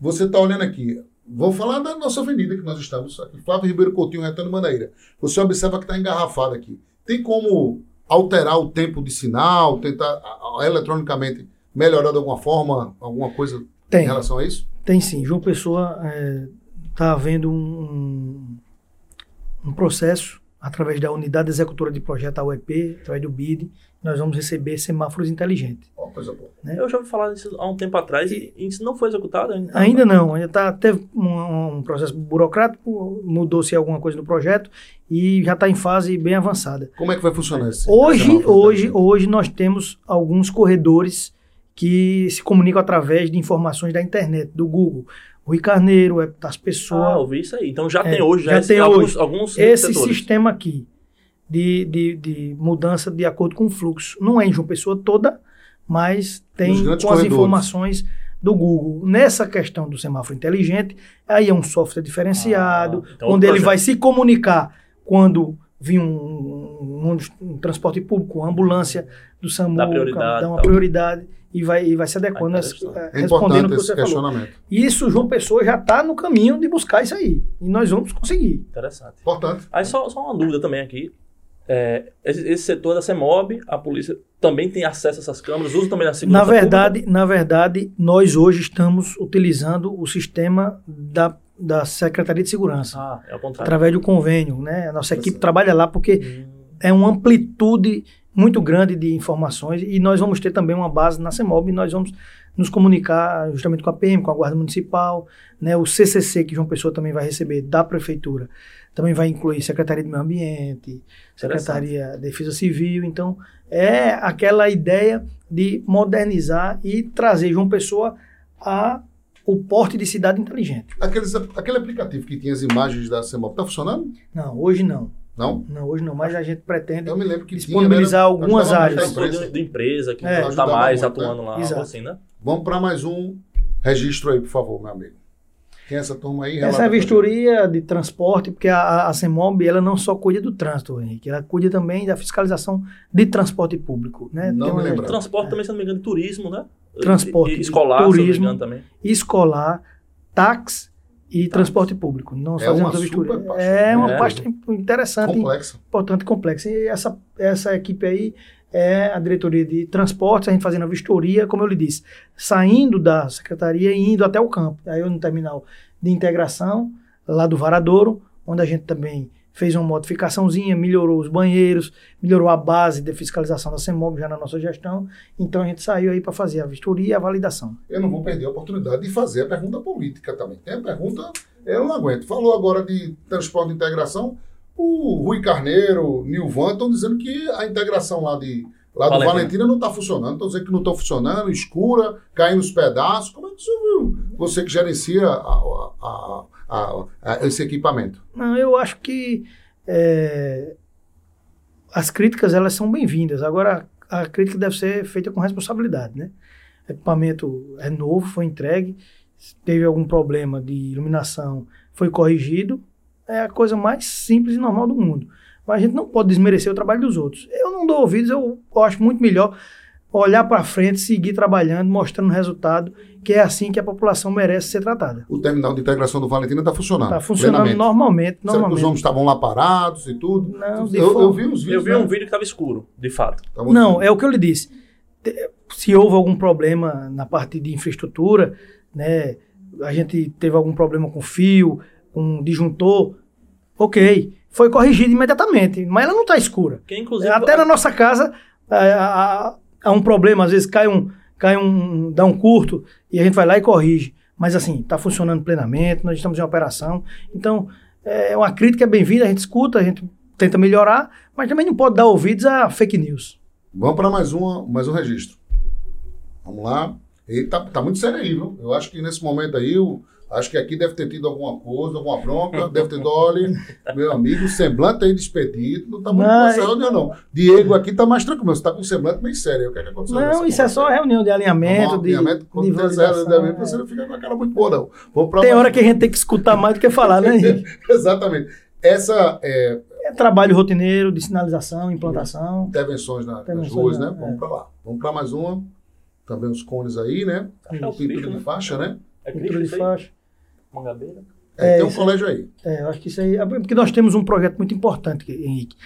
Você está olhando aqui. Vou falar da nossa avenida que nós estamos. Aqui, Flávio Ribeiro Coutinho, Retando Manaíra. Você observa que está engarrafado aqui. Tem como alterar o tempo de sinal, tentar a- a- eletronicamente melhorar de alguma forma, alguma coisa em Tem. relação a isso? Tem sim. João Pessoa está havendo um, um processo através da unidade executora de projeto, a UEP, através do BID, nós vamos receber semáforos inteligentes. Ó, coisa boa. Eu já ouvi falar disso há um tempo atrás e, e isso não foi executado ainda. Ainda não, ainda tá, teve um, um processo burocrático, mudou-se alguma coisa no projeto e já está em fase bem avançada. Como é que vai funcionar esse Hoje, hoje, hoje nós temos alguns corredores que se comunicam através de informações da internet, do Google. Rui Carneiro, é das pessoas. Ah, eu vi isso aí. Então já É, tem hoje, já, já tem alguns, hoje. alguns esse setores. sistema aqui de, de, de mudança de acordo com o fluxo. Não é em João Pessoa toda, mas tem com as corredores. informações do Google. Nessa questão do semáforo inteligente, aí é um software diferenciado, Ah, então onde outro ele projeto. vai se comunicar quando vir um, um- um transporte público, uma ambulância do SAMU, Dá prioridade, dá uma tal. prioridade e vai, e vai se adequando, Ah, eh, É respondendo o que você falou. Isso, João Pessoa já está no caminho de buscar isso aí. E nós vamos conseguir. Interessante. Importante. Aí só, só uma dúvida também aqui. É, esse, setor da CEMOB, a polícia também tem acesso a essas câmeras, usa também na segurança Na verdade, na verdade, nós hoje estamos utilizando o sistema da, da Secretaria de Segurança, pública? Ah, é o contrário. através do convênio. Né? A nossa equipe trabalha lá porque Hum, é uma amplitude muito grande de informações e nós vamos ter também uma base na CEMOB e nós vamos nos comunicar justamente com a PM, com a Guarda Municipal, né? o CCC, que João Pessoa também vai receber da Prefeitura, também vai incluir Secretaria de Meio Ambiente, Secretaria de Defesa Civil, então é aquela ideia de modernizar e trazer João Pessoa a o porte de cidade inteligente. Aqueles, aquele aplicativo que tinha as imagens da CEMOP, está funcionando? Não, hoje não. Não? Não, hoje não, mas a gente pretende Eu me lembro que Disponibilizar tinha, né? algumas áreas. muito a setor de, empresa. de empresa que É, está mais muito, atuando lá, Exato. algo assim, né? Vamos para mais um registro aí, por favor, meu amigo. Quem é essa turma aí? Essa é a vistoria de transporte, porque a, a, CEMOB ela não só cuida do trânsito, Henrique, ela cuida também da fiscalização de transporte público. Né? Não Tem uma- lembro. Transporte também, se não me engano, turismo, né? Transporte, E, e escolar, se não me turismo. engano, também. Escolar, táxi e transporte público. Nós É fazemos uma vistoria. pasta. É uma É. pasta interessante, Complexa. importante e complexa. E essa, essa equipe aí é a diretoria de transportes, a gente fazendo a vistoria, como eu lhe disse, saindo da secretaria e indo até o campo. Aí eu no terminal de integração, lá do Varadouro, onde a gente também fez uma modificaçãozinha, melhorou os banheiros, melhorou a base de fiscalização da CEMOB já na nossa gestão. Então a gente saiu aí para fazer a vistoria e a validação. Eu não vou perder a oportunidade de fazer a pergunta política também. Tem a pergunta, eu não aguento. Falou agora de transporte de integração. O Rui Carneiro, Nilvan estão dizendo que a integração lá de lá do Valentina. Valentina não está funcionando. Estão dizendo que não estão funcionando, escura, caindo os pedaços. Como é que você viu? Você que gerencia a- a- a- a- esse equipamento. Não, eu acho que é, as críticas elas são bem-vindas. Agora, a crítica deve ser feita com responsabilidade, né? O equipamento é novo, foi entregue, teve algum problema de iluminação, foi corrigido. É a coisa mais simples e normal do mundo. Mas a gente não pode desmerecer o trabalho dos outros. Eu não dou ouvidos, eu acho muito melhor olhar para frente, seguir trabalhando, mostrando resultado, que é assim que a população merece ser tratada. O terminal de integração do Valentina está funcionando. Está funcionando plenamente. normalmente, Será que os normalmente. homens estavam lá parados e tudo? Não, de eu, eu vi uns vídeos. Eu vi né? um vídeo que estava escuro, de fato. Tava Não, escuro. é o que eu lhe disse. Se houve algum problema na parte de infraestrutura, né, a gente teve algum problema com fio, com disjuntor, ok, foi corrigido imediatamente, mas ela não está escura. Que inclusive. Até na nossa casa é, há, há um problema, às vezes cai um, cai um, dá um curto e a gente vai lá e corrige. Mas assim, está funcionando plenamente, nós estamos em operação. Então, é uma crítica é bem-vinda, a gente escuta, a gente tenta melhorar, mas também não pode dar ouvidos a fake news. Vamos para mais, uma, mais um registro. Vamos lá. E tá, tá muito sério aí, viu? Eu acho que nesse momento aí, eu, acho que aqui deve ter tido alguma coisa, alguma bronca, deve ter dole. Meu amigo, o semblante aí despedido, não tá muito Não, com essa é- reunião, não. Diego aqui tá mais tranquilo, você tá com o semblante meio sério. O que é que aconteceu? Não, isso é só reunião de alinhamento, Normal, de, alinhamento, quando de tem validação, alinhamento, é. você não fica com aquela muito boa, não. Vamos pra Tem mais- hora que a gente tem que escutar mais do que falar, né, Henrique? *laughs* Exatamente. Essa é, É trabalho rotineiro de sinalização, implantação. intervenções na- nas Intervenções ruas, na- né? Vamos é. para lá. Vamos para mais uma. Também os cones aí, né? É o Pintura de né? faixa, né? É Pintura de faixa. Mangabeira. É, É, tem um colégio aí. É, eu acho que isso aí. Porque nós temos um projeto muito importante, Henrique.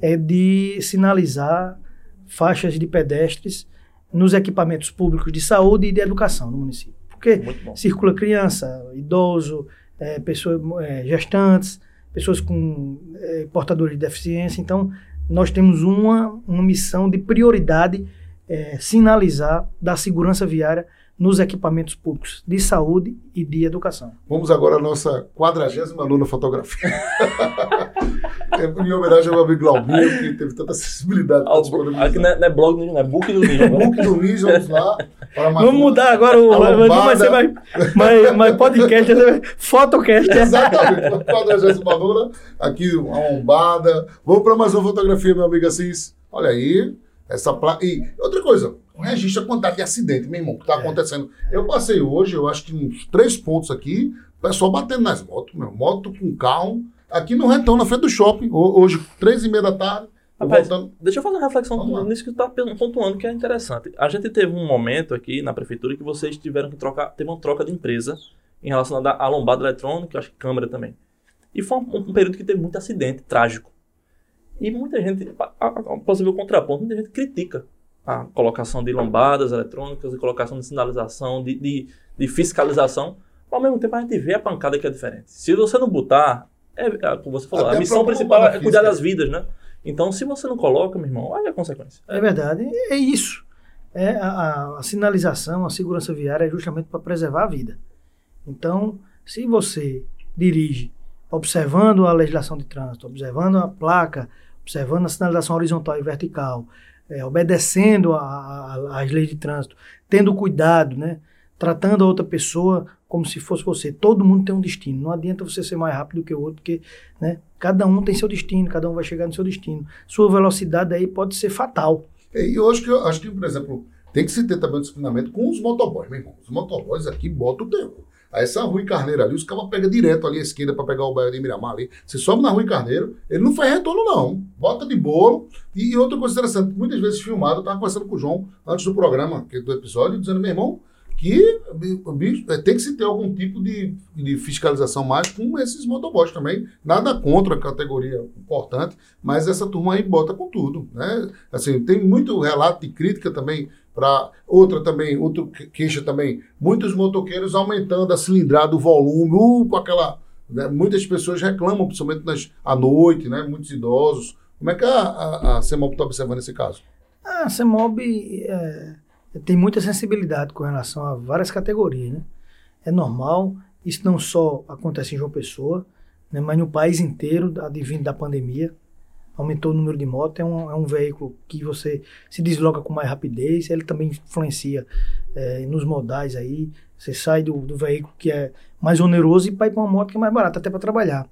É de sinalizar faixas de pedestres nos equipamentos públicos de saúde e de educação no município. Porque circula criança, idoso, é, pessoas é, gestantes, pessoas com é, portadores de deficiência. Então, nós temos uma, uma missão de prioridade é, sinalizar da segurança viária nos equipamentos públicos de saúde e de educação. Vamos agora à nossa 40 nona fotografia. *laughs* é em homenagem ao meu amigo Glaubinho, que teve tanta sensibilidade para Ah, o- disponibilizar. Aqui não é, não é blog do Ninja, não é book do Ninja. né? Book do Ninja, vamos lá. Para mais Vamos mudar agora o. A Vai, ser mais, mais, mais podcast, né? fotocast. Exatamente, 40 nona, aqui uma lombada. Vamos para mais uma fotografia, meu amigo Assis. Olha aí, essa placa. E outra coisa, registra a quantidade de acidente, meu irmão, que está acontecendo. Eu passei hoje, eu acho que uns três pontos aqui, o pessoal batendo nas motos, meu, moto com carro, aqui no Rentão, na frente do shopping, Ho- hoje, três e meia da tarde, Rapaz, voltando. Deixa eu fazer uma reflexão Vamos lá. nisso que tu está pontuando, que é interessante. A gente teve um momento aqui na prefeitura que vocês tiveram que trocar, teve uma troca de empresa em relação à lombada eletrônica, acho que câmera também. E foi um, um período que teve muito acidente trágico. E muita gente, posso ver o contraponto, muita gente critica a colocação de lombadas eletrônicas, a colocação de sinalização, de, de, de fiscalização. Ao mesmo tempo, a gente vê a pancada que é diferente. Se você não botar, é, é como você falou, Até a missão principal é cuidar das vidas, né? Então, se você não coloca, meu irmão, olha a consequência. É verdade, é isso. É a, a- a sinalização, a segurança viária é justamente para preservar a vida. Então, se você dirige observando a legislação de trânsito, observando a placa, observando a sinalização horizontal e vertical, é, obedecendo às leis de trânsito, tendo cuidado, né, tratando a outra pessoa como se fosse você. Todo mundo tem um destino. Não adianta você ser mais rápido que o outro, porque né, cada um tem seu destino, cada um vai chegar no seu destino. Sua velocidade aí pode ser fatal. E eu acho que, eu acho que, por exemplo, tem que se ter também um disciplinamento com os motoboys, meu irmão. Os motoboys aqui botam o tempo. Aí essa Rui Carneiro ali, os caras pegam direto ali à esquerda para pegar o bairro de Miramar ali. Você sobe na Rui Carneiro, ele não faz retorno, não. Bota de bolo. E outra coisa interessante, muitas vezes filmado, eu tava conversando com o João antes do programa, do episódio, dizendo, meu irmão, que bicho, é, tem que se ter algum tipo de, de fiscalização mais com esses motoboys também. Nada contra a categoria importante, mas essa turma aí bota com tudo, né? Assim, tem muito relato de crítica também para outra também, outra que- queixa também, muitos motoqueiros aumentando a cilindrada, o volume, uh, com aquela né? Muitas pessoas reclamam, principalmente nas, à noite, né? muitos idosos. Como é que a, a, a CEMOB está observando esse caso? A CEMOB é, tem muita sensibilidade com relação a várias categorias. Né? É normal, isso não só acontece em João Pessoa, né, mas no país inteiro, advindo da pandemia. Aumentou o número de motos, é um, é um veículo que você se desloca com mais rapidez, ele também influencia é, nos modais aí. Você sai do, do veículo que é mais oneroso e vai para uma moto que é mais barata, até para trabalhar.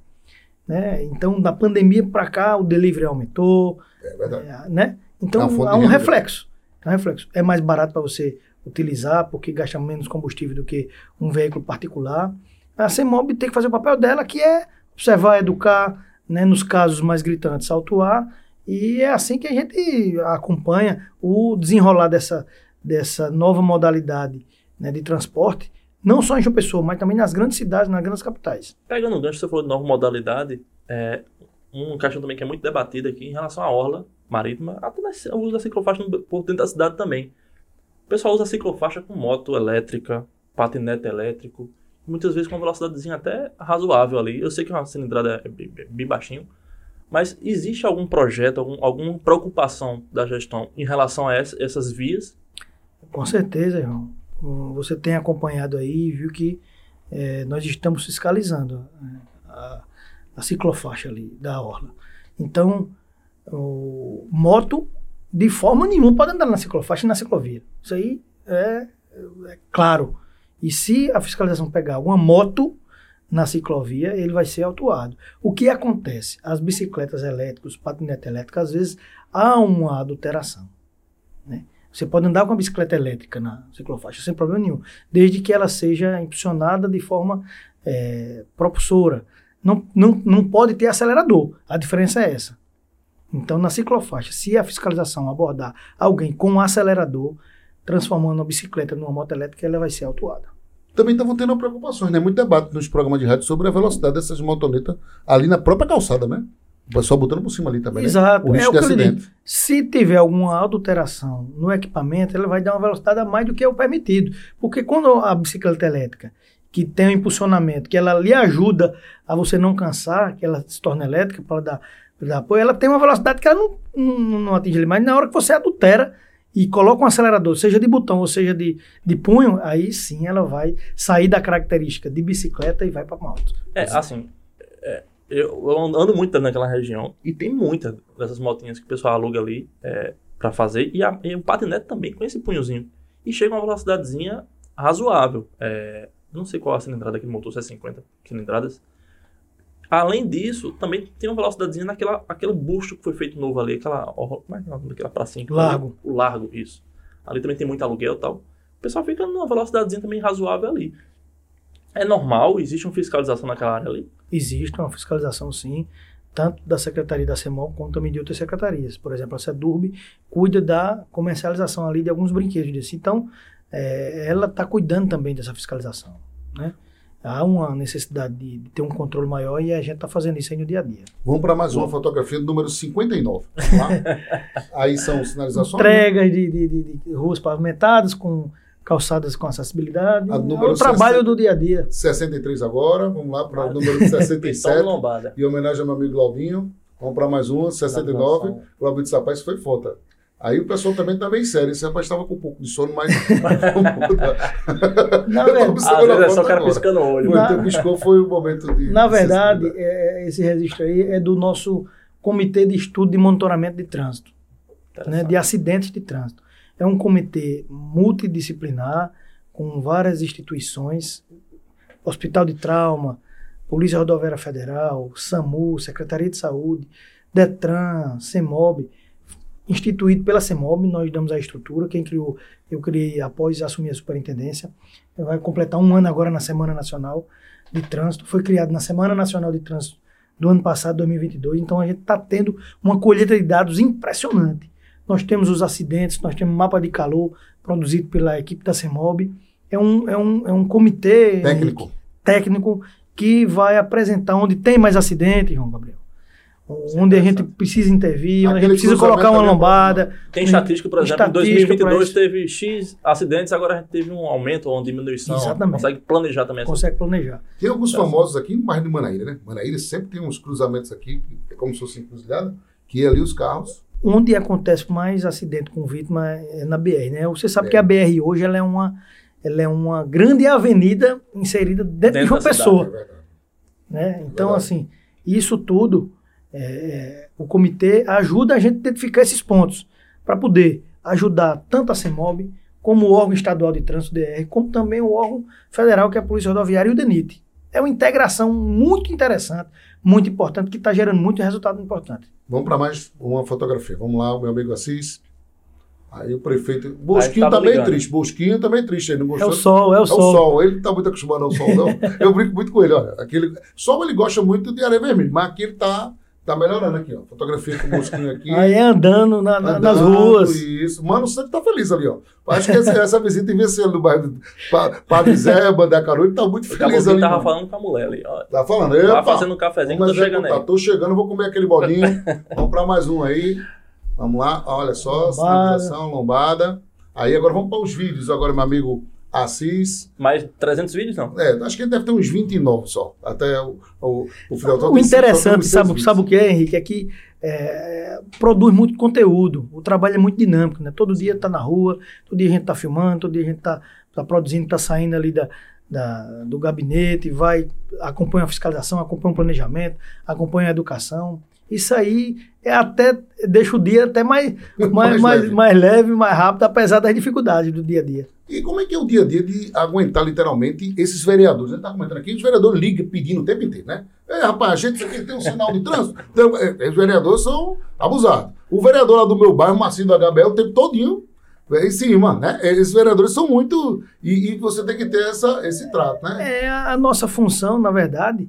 Né? Então, da pandemia para cá, o delivery aumentou. É verdade. É, né? Então, há um reflexo. É um reflexo. É mais barato para você utilizar, porque gasta menos combustível do que um veículo particular. A CEMOB tem que fazer o papel dela, que é observar, educar, né, nos casos mais gritantes, autuar. E é assim que a gente acompanha o desenrolar dessa, dessa nova modalidade né, de transporte, não só em João Pessoa, mas também nas grandes cidades, nas grandes capitais. Pegando o gancho, você falou de nova modalidade, é, um questão também que é muito debatido aqui em relação à orla marítima, até o uso da ciclofaixa por dentro da cidade também. O pessoal usa a ciclofaixa com moto elétrica, patinete elétrico, muitas vezes com uma velocidadezinha até razoável ali. Eu sei que uma cilindrada é bem, bem baixinho, mas existe algum projeto, algum, alguma preocupação da gestão em relação a essa, essas vias? Com certeza, irmão. Você tem acompanhado aí e viu que é, nós estamos fiscalizando né, a, a, ciclofaixa ali da orla. Então, o moto, de forma nenhuma, pode andar na ciclofaixa e na ciclovia. Isso aí é, é claro. E se a fiscalização pegar uma moto na ciclovia, ele vai ser autuado. O que acontece? As bicicletas elétricas, patinete elétrico, às vezes há uma adulteração. Né? Você pode andar com a bicicleta elétrica na ciclofaixa sem problema nenhum, desde que ela seja impulsionada de forma é, propulsora. Não, não, não pode ter acelerador. A diferença é essa. Então, na ciclofaixa, se a fiscalização abordar alguém com acelerador, transformando a bicicleta numa moto elétrica, ela vai ser autuada. Também estavam tendo preocupações, né? Muito debate nos programas de rádio sobre a velocidade dessas motonetas ali na própria calçada, né? O pessoal botando por cima ali também. Exato. Né? O risco é de acidente. Se tiver alguma adulteração no equipamento, ela vai dar uma velocidade a mais do que é o permitido. Porque quando a bicicleta elétrica, que tem um impulsionamento, que ela lhe ajuda a você não cansar, que ela se torna elétrica para dar, dar apoio, ela tem uma velocidade que ela não, não, não atinge ali. Mas na hora que você adultera, e coloca um acelerador, seja de botão ou seja de, de punho, aí sim ela vai sair da característica de bicicleta e vai para moto. É, assim, é, eu, ando muito naquela região e tem muitas dessas motinhas que o pessoal aluga ali é, para fazer e, a, e o patinete também com esse punhozinho. E chega uma velocidadezinha razoável. É, não sei qual a cilindrada que motor, se é 50 cilindradas. Além disso, também tem uma velocidadezinha naquela aquele busto que foi feito novo ali, aquela, como é que é aquela pracinha? Largo. o largo, isso. Ali também tem muito aluguel e tal. O pessoal fica numa velocidadezinha também razoável ali. É normal? Existe uma fiscalização naquela área ali? Existe uma fiscalização, sim, tanto da Secretaria da CEMOL quanto também de outras secretarias. Por exemplo, a SEDURB cuida da comercialização ali de alguns brinquedos desse. Então, é, ela está cuidando também dessa fiscalização, né? Há uma necessidade de, de, ter um controle maior e a gente está fazendo isso aí no dia a dia. Vamos para mais uma fotografia do número 59. Tá? *laughs* aí são sinalizações. Entregas de, de, de, ruas pavimentadas com calçadas com acessibilidade. A é o trabalho 60, do dia a dia. 63 agora, vamos lá para o número 67. *laughs* em homenagem ao meu amigo Glaubinho. Vamos para mais uma, 69. Glaubinho de Sapaz foi foto. Aí o pessoal também tá bem sério. Esse rapaz estava com um pouco de sono, mas. *laughs* Na verdade, às vezes é só o cara piscando o olho. Na... Então, piscou foi o momento de. Na verdade, é, esse registro aí é do nosso Comitê de Estudo de Monitoramento de Trânsito, né, de acidentes de trânsito. É um comitê multidisciplinar, com várias instituições, Hospital de Trauma, Polícia Rodoviária Federal, SAMU, Secretaria de Saúde, DETRAN, CEMOB instituído pela CEMOB, nós damos a estrutura, quem criou, eu criei após assumir a superintendência, vai completar um ano agora na Semana Nacional de Trânsito, foi criado na Semana Nacional de Trânsito do ano passado, 2022, então a gente está tendo uma colheita de dados impressionante. Nós temos os acidentes, nós temos mapa de calor produzido pela equipe da CEMOB, é um, é um, é um comitê técnico. técnico que vai apresentar onde tem mais acidente, João Gabriel onde a gente precisa intervir, onde a gente precisa colocar uma ali é lombada. Tem estatística, por exemplo, em Estatística pra 2022 isso. teve X acidentes, agora a gente teve um aumento ou uma diminuição. Exatamente. Consegue planejar também essa Consegue planejar. Tem alguns famosos aqui no bairro de Manaíra, né? Manaíra sempre tem uns cruzamentos aqui, que é como se fosse encruzilhada, que ali os carros. Onde acontece mais acidente com vítima é na BR, né? Você sabe É. que a BR hoje ela é uma, ela é uma grande avenida inserida dentro, Dentro de uma pessoa. É verdade. né? Então, assim, isso tudo, é, é, o comitê ajuda a gente a identificar esses pontos para poder ajudar tanto a CEMOB, como o órgão estadual de trânsito DR, como também o órgão federal, que é a Polícia Rodoviária e o DENIT. É uma integração muito interessante, muito importante, que está gerando muito resultado importante. Vamos para mais uma fotografia. Vamos lá, o meu amigo Assis. Aí o prefeito. Bosquinho tá meio ligando. triste. Bosquinho tá meio triste. Ele não É gostou. o sol, é o É o sol. sol. Ele não tá muito acostumado ao sol, não. *laughs* Eu brinco muito com ele, olha. Aquele... Sol ele gosta muito de areia vermelha, mas aqui ele tá, tá melhorando aqui, ó. Fotografia com o Bosquinho *laughs* aqui. Aí é andando na- na- nas andando, ruas. Isso. Mano, você tá feliz ali, ó. Acho que essa, essa visita ser no bairro do Pa- Padre Zé, Bandacaru, ele tá muito feliz ali. tava mano. falando com a mulher ali. Ó. Tá falando, Tava epa, fazendo um cafezinho vamos quando chegando aí. Tô chegando, vou comer aquele bolinho. *laughs* vamos pra mais um aí. Vamos lá, olha só, Lombada. sinalização, lombada. Aí agora vamos para os vídeos, agora meu amigo Assis. Mais 300 vídeos, não? É, acho que ele deve ter uns 29 só, até o, o, o final do O interessante, sabe, sabe o que é, Henrique? É que é, produz muito conteúdo. O trabalho é muito dinâmico, né? Todo dia tá na rua, todo dia a gente tá filmando, todo dia a gente tá, tá produzindo, tá saindo ali da, da- do gabinete, vai, acompanha a fiscalização, acompanha o planejamento, acompanha a educação. Isso aí é até deixa o dia até mais, *laughs* mais, Mais mais, leve. mais leve, mais rápido, apesar das dificuldades do dia a dia. E como é que é o dia a dia de aguentar literalmente esses vereadores? A gente tá comentando aqui, os vereadores ligam pedindo o tempo inteiro, né? É, rapaz, a gente aqui tem um sinal de trânsito. Então, é, os vereadores são abusados. O vereador lá do meu bairro, Marcinho do HBL, o tempo todinho é em cima, né? Esses vereadores são muito. E, e você tem que ter essa, esse trato, né? É, a nossa função, na verdade,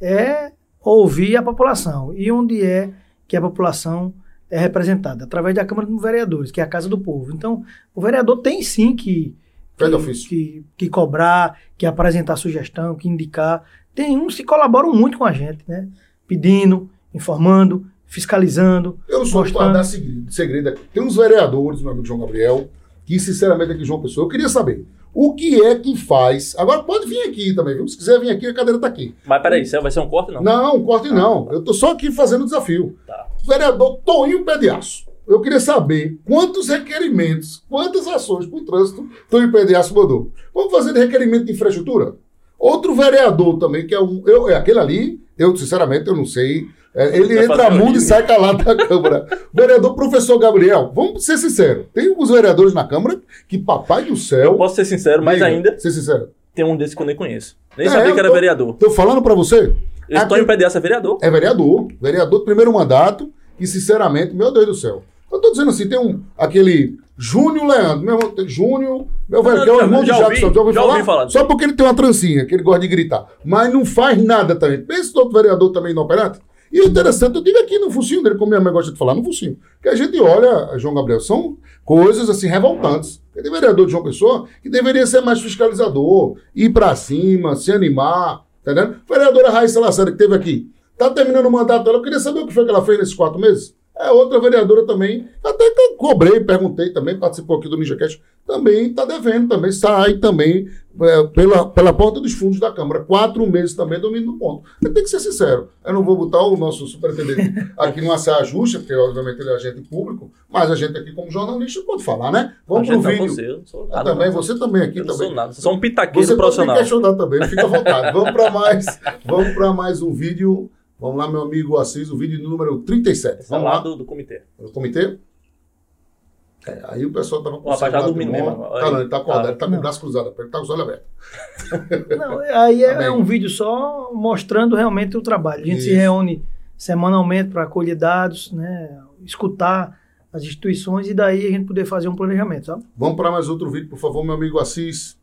é ouvir a população. E onde é que a população é representada? Através da Câmara dos Vereadores, que é a Casa do Povo. Então, o vereador tem sim que, que, que, que cobrar, que apresentar sugestão, que indicar. Tem uns que colaboram muito com a gente, né? Pedindo, informando, fiscalizando. Eu não sou Mostrando. para dar segredo, segredo aqui. Tem uns vereadores, meu amigo João Gabriel, que sinceramente aqui, João Pessoa, eu queria saber o que é que faz. Agora pode vir aqui também, viu? Se quiser vir aqui, a cadeira tá aqui. Mas peraí, vai ser um corte, não? Não, corte não. Eu tô só aqui fazendo o desafio. Tá. Vereador Toninho Pé de Aço. Eu queria saber quantos requerimentos, quantas ações para o trânsito Toninho Pé de Aço mandou. Vamos fazer de requerimento de infraestrutura? Outro vereador também, que é um. Eu, é aquele ali, eu, sinceramente, eu não sei. É, ele Vai entra mudo e sai calado da Câmara. *laughs* vereador professor Gabriel, vamos ser sinceros. Tem alguns vereadores na Câmara que, papai do céu. Eu posso ser sincero, mas ainda Ser sincero. tem um desse que eu nem conheço. Nem É, sabia que era tô- vereador. Tô falando para você. Eu estou Aqui- em PDS, é vereador. É vereador, vereador do primeiro mandato, e sinceramente, meu Deus do céu. Eu tô dizendo assim, tem um, aquele Júnior Leandro, meu irmão, Júnior, meu velho, que é o já- irmão de ouvi, Jackson, já ouviu já falar? ouvi falar. Só porque ele tem uma trancinha, que ele gosta de gritar. Mas não faz nada também. Pensa no outro vereador também inoperante. E o interessante, eu tive aqui no focinho dele, como minha mãe gosta de falar, no focinho. Que a gente olha, João Gabriel, são coisas assim revoltantes. Tem vereador de João Pessoa que deveria ser mais fiscalizador, ir pra cima, se animar, tá entendendo? Vereadora Raíssa Lacerda, que teve aqui, tá terminando o mandato dela, eu queria saber o que foi que ela fez nesses quatro meses. É outra vereadora também, até que cobrei, perguntei também, participou aqui do NinjaCast, também está devendo, também sai também é, pela, pela porta dos fundos da Câmara. Quatro meses também domínio do ponto. Tenho que ser sincero, eu não vou botar o nosso superintendente aqui numa saia justa, porque obviamente ele é agente público, mas a gente aqui como jornalista pode falar, né? Vamos pro vídeo. você, sou Ah, nada. também, não. você também aqui Eu também. sou nada. Sou um pitaqueiro Você pode me profissional. questionar também, fica à vontade. Vamos para mais, vamos para mais um vídeo. Vamos lá, meu amigo Assis, o vídeo número 37. Esse é Vamos lá lá, do, do comitê. no comitê. É, aí o pessoal tava com O rapaz dormindo mão. mesmo. Tá, não, ele tá acordado, Tá. ele tá com Não. o braço cruzado, ele tá com os olhos abertos. *laughs* Não, aí é, Amém. é um vídeo só mostrando realmente o trabalho. A gente se Isso. reúne semanalmente para colher dados, né, escutar as instituições e daí a gente poder fazer um planejamento, sabe? Vamos para mais outro vídeo, por favor, meu amigo Assis.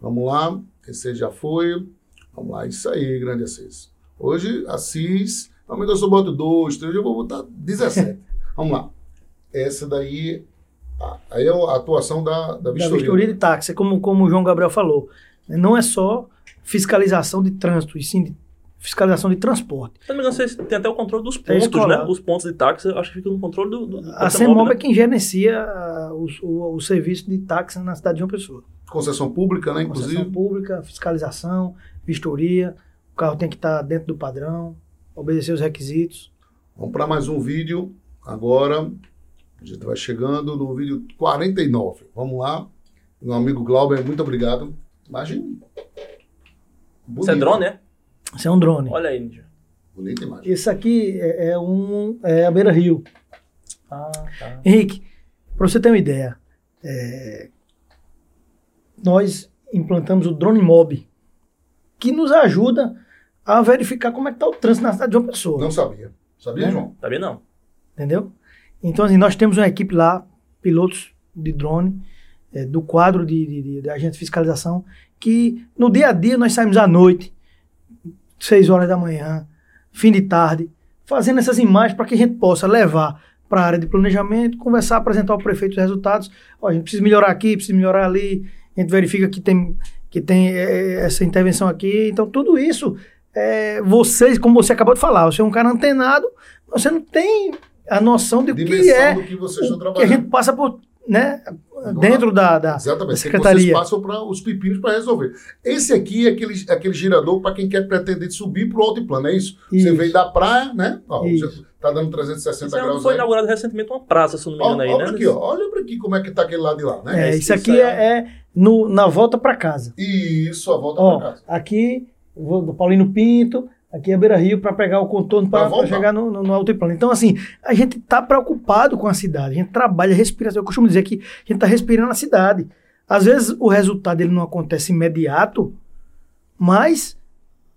Vamos lá, esse já foi. Vamos lá, isso aí, grande Assis. Hoje, Assis, normalmente eu só boto dois, três, eu vou botar 17. *laughs* Vamos lá. Essa daí, ah, aí é a atuação da, da Da vistoria. vistoria de táxi, como, como o João Gabriel falou. Não é só fiscalização de trânsito, e sim de fiscalização de transporte. Se não me engano, vocês têm até o controle dos É pontos, né? Os pontos de táxi, eu acho que fica no controle do. do A CEMOB CEMOB, é quem gerencia ah, o, o, o serviço de táxi na cidade de João Pessoa. Concessão pública, né? Concessão Inclusive. pública, fiscalização, vistoria, o carro tem que estar dentro do padrão, obedecer os requisitos. Vamos para mais um vídeo. Agora, a gente vai chegando no vídeo 49. Vamos lá. Meu amigo Glauber, muito obrigado. Imagem. Isso é drone, né? Isso é um drone. Olha aí, Ninja. Bonita imagem. Esse aqui é, é um é a Beira Rio. Ah, tá. Henrique, para você ter uma ideia, é, nós implantamos o Drone Mob, que nos ajuda a verificar como é que está o trânsito na cidade de João Pessoa. Não sabia. Sabia, É. João? Bem não. Entendeu? Então, assim, nós temos uma equipe lá, pilotos de drone, é, do quadro de, de, de, de agente de fiscalização, que no dia a dia nós saímos à noite, 6 horas da manhã, fim de tarde, fazendo essas imagens para que a gente possa levar para a área de planejamento, conversar, apresentar ao prefeito os resultados. Ó, a gente precisa melhorar aqui, precisa melhorar ali, a gente verifica que tem, que tem é, essa intervenção aqui. Então, tudo isso, é, vocês, como você acabou de falar, você é um cara antenado, você não tem a noção de o que Dimensão é do que vocês estão o que a trabalhando. gente passa por, né, dentro da, da, Exatamente. da que secretaria. Vocês passam para os pepinos para resolver. Esse aqui é aquele, aquele girador para quem quer pretender subir para o altiplano, é isso? Você Isso. veio da praia, né? Ó, tá dando 360 Isso é- graus foi aí. inaugurado recentemente uma praça, se eu não me Ó, engano aí, olha né? aqui, ó. Olha para aqui como é que tá aquele lado de lá, né? É, Esse- isso aqui é, é no, na volta para casa. Isso, a volta Ó, para casa. aqui, vou do Paulino Pinto, aqui é Beira Rio para pegar o contorno para chegar no, no, no altiplano. Então, assim, a gente está preocupado com a cidade, a gente trabalha, respira. Eu costumo dizer que a gente está respirando a cidade. Às vezes o resultado ele não acontece imediato, mas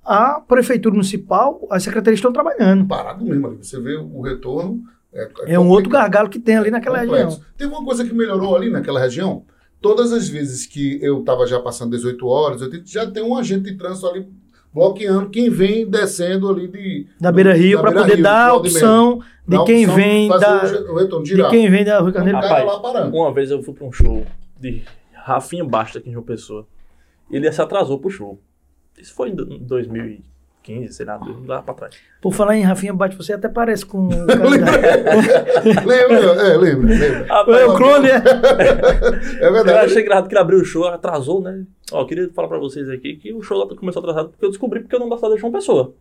a prefeitura municipal, as secretarias estão trabalhando. Parado mesmo ali. Você vê o retorno. É, É um complicado. outro gargalo que tem ali naquela complexo. região. Teve uma coisa que melhorou ali naquela região. Todas as vezes que eu estava já passando 18 horas, eu já tem um agente de trânsito ali bloqueando quem vem descendo ali de da Beira Rio para poder Rio, dar a opção de, quem opção vem da o retorno, de quem vem da Rio Carneiro. Rapaz, uma vez eu fui para um show de Rafinha Basta aqui em João Pessoa. Ele se atrasou pro show. Isso foi em 2000 15, sei lá, lá pra trás. Por falar em Rafinha Bate, você até parece com o *laughs* cara Lembra, é, lembra, lembra. Ah, é o clone, é. *laughs* é verdade. Eu achei engraçado que ele abriu o show, atrasou, né? Ó, queria falar pra vocês aqui que o show começou atrasado porque eu descobri porque eu não gostava de João Pessoa.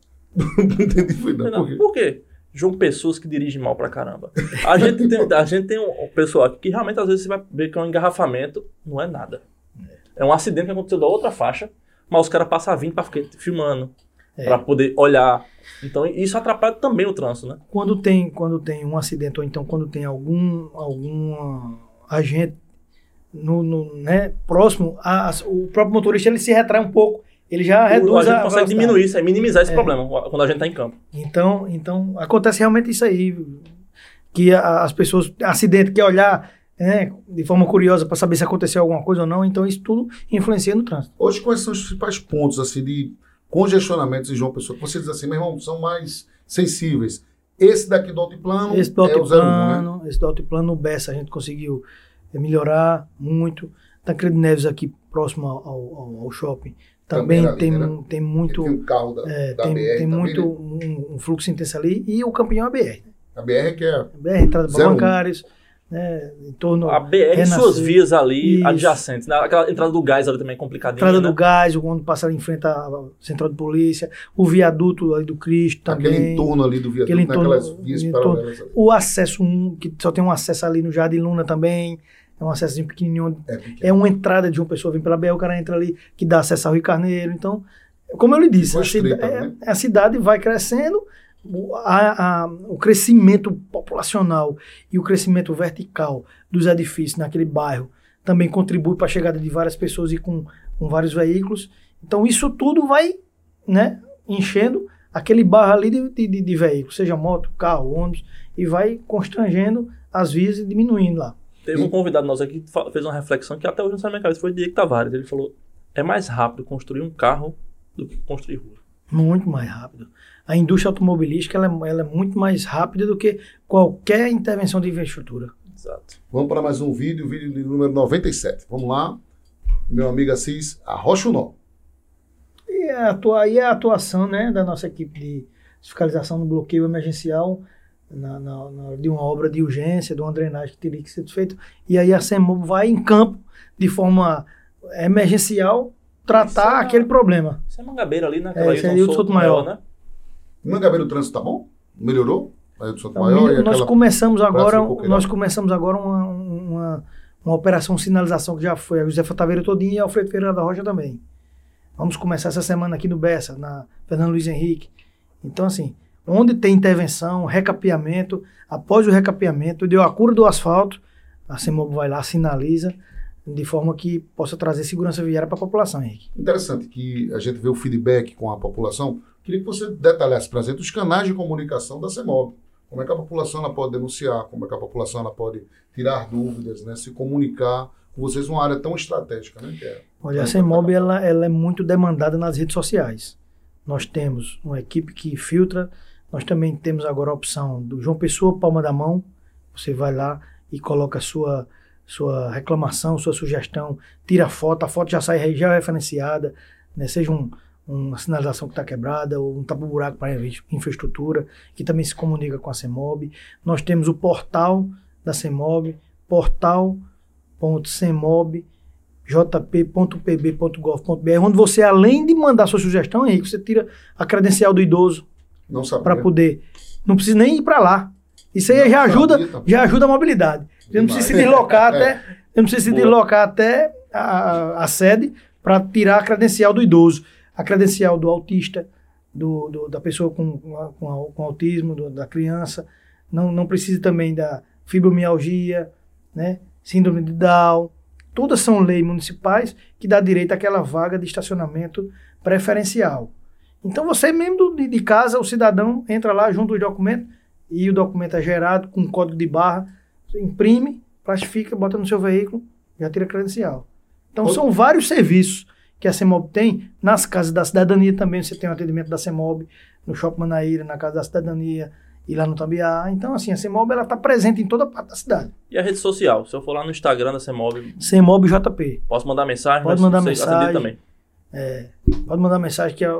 *laughs* não entendi, foi não. não por quê? Por quê? João Pessoas que dirigem mal pra caramba. A gente tem, a gente tem um pessoal aqui que realmente às vezes você vai ver que é um engarrafamento, não é nada. É, é um acidente que aconteceu da outra faixa mas os caras passam a vir pra ficar filmando, É. pra poder olhar. Então isso atrapalha também o trânsito, né? quando tem quando tem um acidente ou então quando tem algum algum agente no, no, né, próximo, a- a- o próprio motorista ele se retrai um pouco, ele já O- reduz a gente a consegue velocidade. diminuir isso, aí, minimizar esse É. problema quando a gente tá em campo. Então, então acontece realmente isso aí, que a- as pessoas acidente quer olhar né, de forma curiosa para saber se aconteceu alguma coisa ou não, então isso tudo influencia no trânsito. Hoje, quais são os principais pontos assim, de congestionamentos em João Pessoa? que Você diz assim, meu irmão, são mais sensíveis. Esse daqui do altiplano Esse do é o 01, né? altiplano, esse do altiplano no Bessa a gente conseguiu eh, melhorar muito. Tancredo Neves aqui próximo ao, ao- ao shopping Também também, ali, tem, né? mu- tem muito Tem um carro da, é, da tem, BR tem muito né? um, um fluxo intenso ali e o campeão ABR. A BR que é A BR entrada para 01. bancários, né, em torno A BR e suas vias ali Isso. adjacentes. né? Aquela entrada do gás ali também é complicadinha. entrada né? do gás, quando passa ali em frente à central de polícia, o viaduto ali do Cristo também. aquele entorno ali do viaduto, aquele entorno- naquelas vias entorno- paralelas ali. O acesso, um, que só tem um acesso ali no Jardim Luna também. É um acesso pequenininho. É, pequeno. É uma entrada de uma pessoa vem pela BR, o cara entra ali que dá acesso ao Rio Carneiro. Então, como eu lhe disse, a, cida- estreita, é- né? a cidade vai crescendo, a- a- o crescimento populacional e o crescimento vertical dos edifícios naquele bairro também contribui para a chegada de várias pessoas e com, com vários veículos. Então, isso tudo vai né, enchendo aquele bairro ali de, de, de- de veículos, seja moto, carro, ônibus, e vai constrangendo as vias e diminuindo lá. Teve um convidado nosso aqui que fez uma reflexão que até hoje não sai na minha cabeça, foi o Diego Tavares. Ele falou: é mais rápido construir um carro do que construir rua. Muito mais rápido. A indústria automobilística ela é, ela é muito mais rápida do que qualquer intervenção de infraestrutura. Exato. Vamos para mais um vídeo, vídeo de número 97. Vamos lá. Meu amigo Assis, arrocha o nó. E atua, aí é a atuação né, da nossa equipe de fiscalização no bloqueio emergencial na, na, na, de uma obra de urgência, de uma drenagem que teria que ser feita. E aí a CEMOB vai em campo de forma emergencial tratar é aquele problema. Isso é Mangabeira ali, né? É, isso é o Souto Maior, né? Mangabeira o trânsito tá bom? Melhorou? Aí do Souto Maior nós começamos agora, nós começamos agora uma, uma, uma operação sinalização que já foi a Josefa Taveira todinha e Alfredo Ferreira da Rocha também. Vamos começar essa semana aqui no Bessa, na Fernando Luiz Henrique. Então, assim, onde tem intervenção, recapeamento, após o recapeamento, deu a cura do asfalto, a CEMOB vai lá, sinaliza, de forma que possa trazer segurança viária para a população, Henrique. Interessante que a gente vê o feedback com a população. Queria que você detalhasse para a gente os canais de comunicação da CEMOB. Como é que a população ela pode denunciar, como é que a população ela pode tirar dúvidas, né, se comunicar com vocês uma área tão estratégica, né? É Olha, a CEMOB ela, ela é muito demandada nas redes sociais. Nós temos uma equipe que filtra, nós também temos agora a opção do João Pessoa, palma da mão. Você vai lá e coloca a sua sua reclamação, sua sugestão, tira a foto, a foto já sai já referenciada, né? seja um, uma sinalização que está quebrada ou um tapa-buraco para infraestrutura, que também se comunica com a CEMOB. Nós temos o portal da CEMOB, portal.cemob.jp.pb.gov.br, onde você, além de mandar sua sugestão, aí você tira a credencial do idoso para poder. Não precisa nem ir para lá. Isso aí não já ajuda, já ajuda a mobilidade. Você não precisa se deslocar é. até, não precisa se deslocar até a, a sede para tirar a credencial do idoso, a credencial do autista, do, do da pessoa com, com, com autismo, do, da criança. Não, não precisa também da fibromialgia, né? síndrome de Down. Todas são leis municipais que dá direito àquela vaga de estacionamento preferencial. Então você mesmo de, casa, o cidadão entra lá junto os documentos e o documento é gerado com código de barra você imprime, plastifica, bota no seu veículo, já tira credencial. Então, são vários serviços que a CEMOB tem. Nas casas da cidadania também você tem o atendimento da CEMOB, no Shopping Manaíra, na Casa da Cidadania e lá no Tambiá. Então, assim, a CEMOB está presente em toda parte da cidade. E a rede social? Se eu for lá no Instagram da CEMOB... CEMOB JP. Posso mandar mensagem? Pode mandar mensagem. também. É, pode mandar mensagem que a,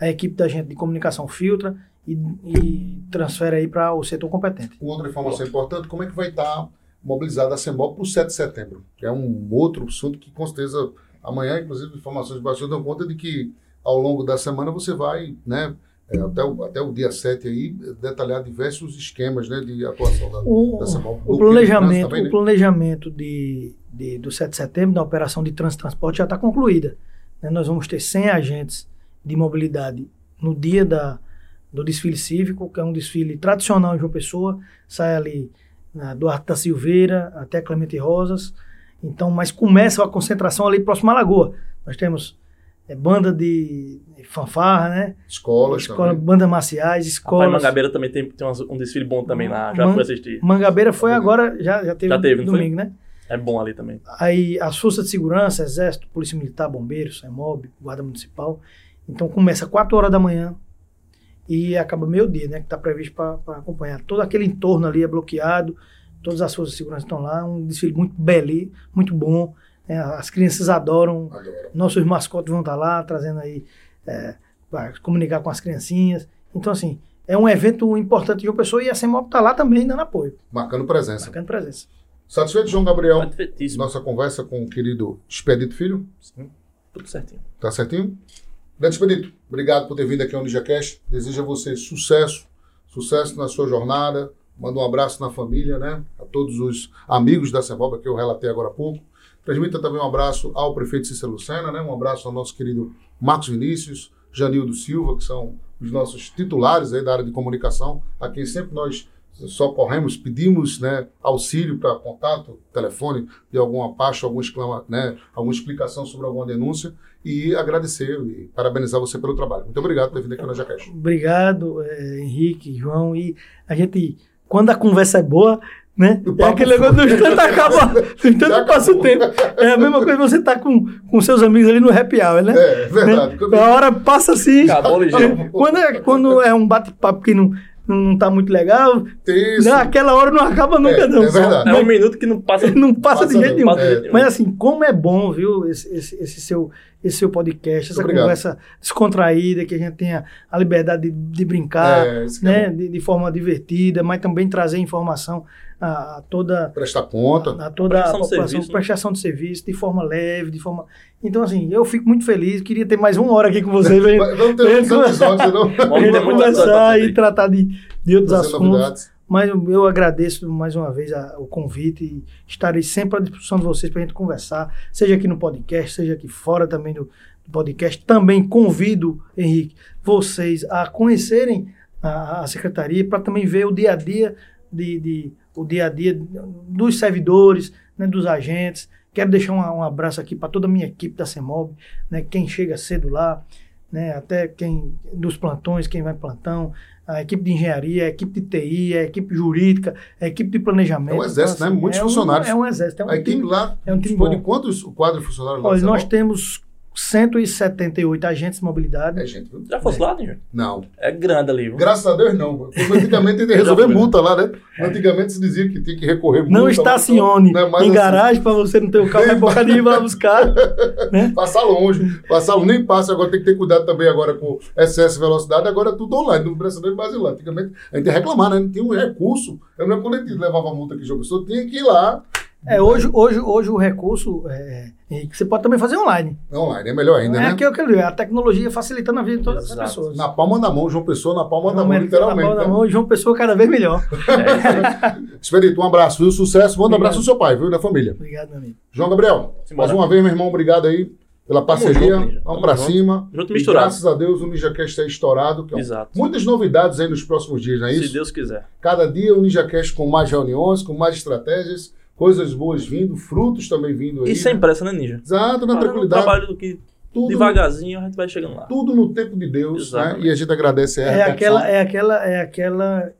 a equipe da gente de comunicação filtra e, e transfere aí para o setor competente. Com outra informação importante, como é que vai estar mobilizada a CEMOB para o 7 de setembro? Que é um outro assunto que, com certeza, amanhã, inclusive, informações de baixo dão conta de que ao longo da semana você vai, né, é, até, o, até o dia 7 aí, detalhar diversos esquemas né, de atuação da, o, da CEMOB. O planejamento, também, né? o planejamento de, de, do 7 de setembro, da operação de trânsito e transporte, já está concluída. Né? Nós vamos ter 100 agentes de mobilidade no dia da, do desfile cívico, que é um desfile tradicional em João Pessoa, sai ali na Duarte da Silveira até Clemente Rosas. Então, mas começa a concentração ali próximo à Lagoa. Nós temos é, banda de, fanfarra, né? Escolas Escola, também. Bandas marciais, escolas. Rapaz, Mangabeira também tem, tem um desfile bom também lá, já Man, fui assistir. Mangabeira foi agora, já, já teve, já teve domingo, né? É bom ali também. Aí as forças de segurança, exército, polícia militar, bombeiros, CEMOB, guarda municipal. Então começa 4 horas da manhã, e acaba meio-dia, né? Que está previsto para acompanhar. Todo aquele entorno ali é bloqueado, todas as forças de segurança estão lá, um desfile muito belo, muito bom. Né? As crianças adoram, Adoro. nossos mascotes vão estar tá lá, trazendo aí, é, para comunicar com as criancinhas. Então, assim, é um evento importante de uma pessoa e a CEMOP está lá também dando apoio. Marcando presença. Marcando presença. Satisfeito, João Gabriel? Nossa conversa com o querido Expedito Filho? Sim, tudo certinho. Tá certinho? Grande Expedito, obrigado por ter vindo aqui ao NijaCast. Desejo a você sucesso, sucesso na sua jornada. Manda um abraço na família, né? A todos os amigos da Semboba que eu relatei agora há pouco. Transmita também um abraço ao prefeito Cícero Lucena, né? Um abraço ao nosso querido Marcos Vinícius, Janildo Silva, que são os nossos titulares aí da área de comunicação, a quem sempre nós socorremos, pedimos né, auxílio para contato, telefone de alguma parte, algum exclama, né, alguma explicação sobre alguma denúncia e agradecer e parabenizar você pelo trabalho. Muito obrigado por ter vindo aqui na Jacash. Obrigado, é, Henrique, João. E a gente, quando a conversa é boa, né? É aquele negócio do instante acaba, *laughs* do instante passa o tempo. É a mesma coisa você tá com, com seus amigos ali no happy hour, né? É, verdade. Né? A hora passa assim. Acabou, *laughs* quando, é, quando é um bate-papo que não não, não tá muito legal. Isso. Naquela hora não acaba nunca, É, não. é verdade. É um minuto que não passa. *laughs* Não passa, Passa de jeito não, nenhum. passa de jeito nenhum. Mas assim, como é bom, viu, esse, esse, esse seu, esse seu podcast, essa Obrigado. conversa descontraída, que a gente tenha a liberdade de, de brincar, É, é né, de, de forma divertida, mas também trazer informação a, a toda Prestar conta. a toda a Prestação de população, serviço, né? prestação de serviço, de forma leve, de forma. Então, assim, eu fico muito feliz, queria ter mais uma hora aqui com você, Vai- *laughs* Vamos ter episódios, não? Vamos conversar e tratar de, de outros assuntos. novidades. Mas eu, eu agradeço mais uma vez a- o convite e estarei sempre à disposição de vocês para a gente conversar, seja aqui no podcast, seja aqui fora também do, do podcast. Também convido, Henrique, vocês a conhecerem a, a secretaria para também ver o dia a dia de, de- o dia a dia dos servidores, né, dos agentes. Quero deixar um, um abraço aqui para toda a minha equipe da CEMOB, né, quem chega cedo lá, né, até quem dos plantões, quem vai plantão, a equipe de engenharia, a equipe de TI, a equipe jurídica, a equipe de planejamento. É um exército, né? Muitos é um- funcionários. É um exército, é um A equipe time. lá é um time dispõe de bom. quantos o quadro de funcionários lá? Olha, nós temos 178 agentes de mobilidade. É gente, viu? Já fosse lá, Ninja? Não. É grande ali, viu? Graças a Deus, não. Antigamente tem que *laughs* resolver multa lá, né? Antigamente se dizia que tinha que recorrer multa. Não estacione não é mais em assim. garagem para você não ter o carro, é bocadinho para buscar. *laughs* né? Passar longe. Passar longe, nem passa. Agora tem que ter cuidado também agora com excesso de velocidade. Agora é tudo online, não precisa nem mais ir lá. Antigamente a gente ia reclamar, né? Não tinha um recurso. Eu lembro quando a gente levava multa aqui de João Pessoa, tinha que ir lá. É, hoje, hoje, hoje o recurso, é, Henrique, você pode também fazer online. Online, é melhor ainda, é né? aquilo que eu digo, a tecnologia facilitando a vida de todas as Exato. pessoas. Na palma da mão, João Pessoa, na palma da mão, literalmente. na palma da né? mão, e João Pessoa cada vez melhor. *laughs* Expedito, um abraço, viu? Sucesso. Manda um abraço no seu pai, viu? Da família. Obrigado, meu amigo. João Gabriel, Simbora. mais uma vez, meu irmão, obrigado aí pela parceria. junto, Ninja. Vamos pra junto. cima. Junto E misturado. graças a Deus o NinjaCast é estourado. Que é um- Exato. Muitas novidades aí nos próximos dias, não é Se isso? Deus quiser. Cada dia o NinjaCast com mais reuniões, com mais estratégias, coisas boas vindo, frutos também vindo aí. E sem né? pressa, né, Ninja? Exato, na um tranquilidade. trabalho do que Tudo, devagarzinho a gente vai chegando lá. tudo no tempo de Deus, né? Exatamente. E a gente agradece a É aquela, é aquela, é aquela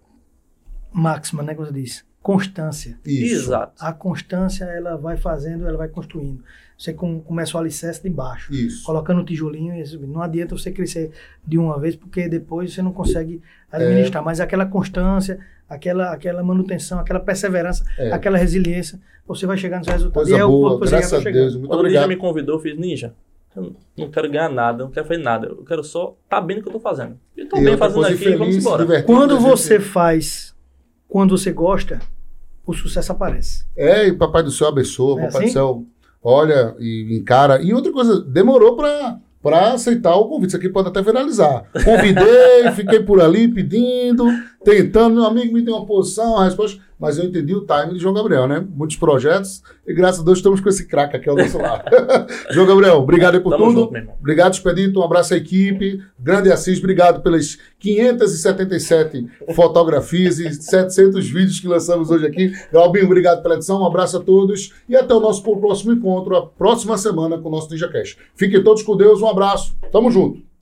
máxima, né, que você diz. Constância. Isso. Exato. A constância, ela vai fazendo, ela vai construindo. Você com, começa o alicerce de baixo. Isso. colocando o tijolinho e subindo. Não adianta você crescer de uma vez, porque depois você não consegue administrar. Mas aquela constância, aquela, aquela manutenção, aquela perseverança, É. aquela resiliência, você vai chegar nos resultados. Coisa E é o boa, ponto que você graças quer a. Deus. Muito Quando o Ninja obrigado. me convidou, eu fiz, Ninja, eu não quero ganhar nada, não quero fazer nada. Eu quero só estar bem no que eu tô fazendo. E tô E bem fazendo aqui, feliz, vamos embora. Quando você faz, quando você gosta, o sucesso aparece. É, e Papai do Céu abençoa, É Papai assim? do Céu olha e encara. E outra coisa, demorou pra, pra aceitar o convite. Isso aqui pode até viralizar. Convidei, *laughs* fiquei por ali pedindo, tentando. Meu amigo me deu uma posição, a resposta. Mas eu entendi o time de João Gabriel, né? Muitos projetos. E graças a Deus estamos com esse craque aqui ao nosso lado. *laughs* João Gabriel, obrigado aí por Tamo tudo. junto. Obrigado, Expedito. Um abraço à equipe. Grande Assis, obrigado pelas 577 fotografias e 700 vídeos que lançamos hoje aqui. Galbinho, obrigado pela edição. Um abraço a todos e até o nosso próximo encontro, a próxima semana com o nosso Ninja Cash. Fiquem todos com Deus. Um abraço. Tamo junto.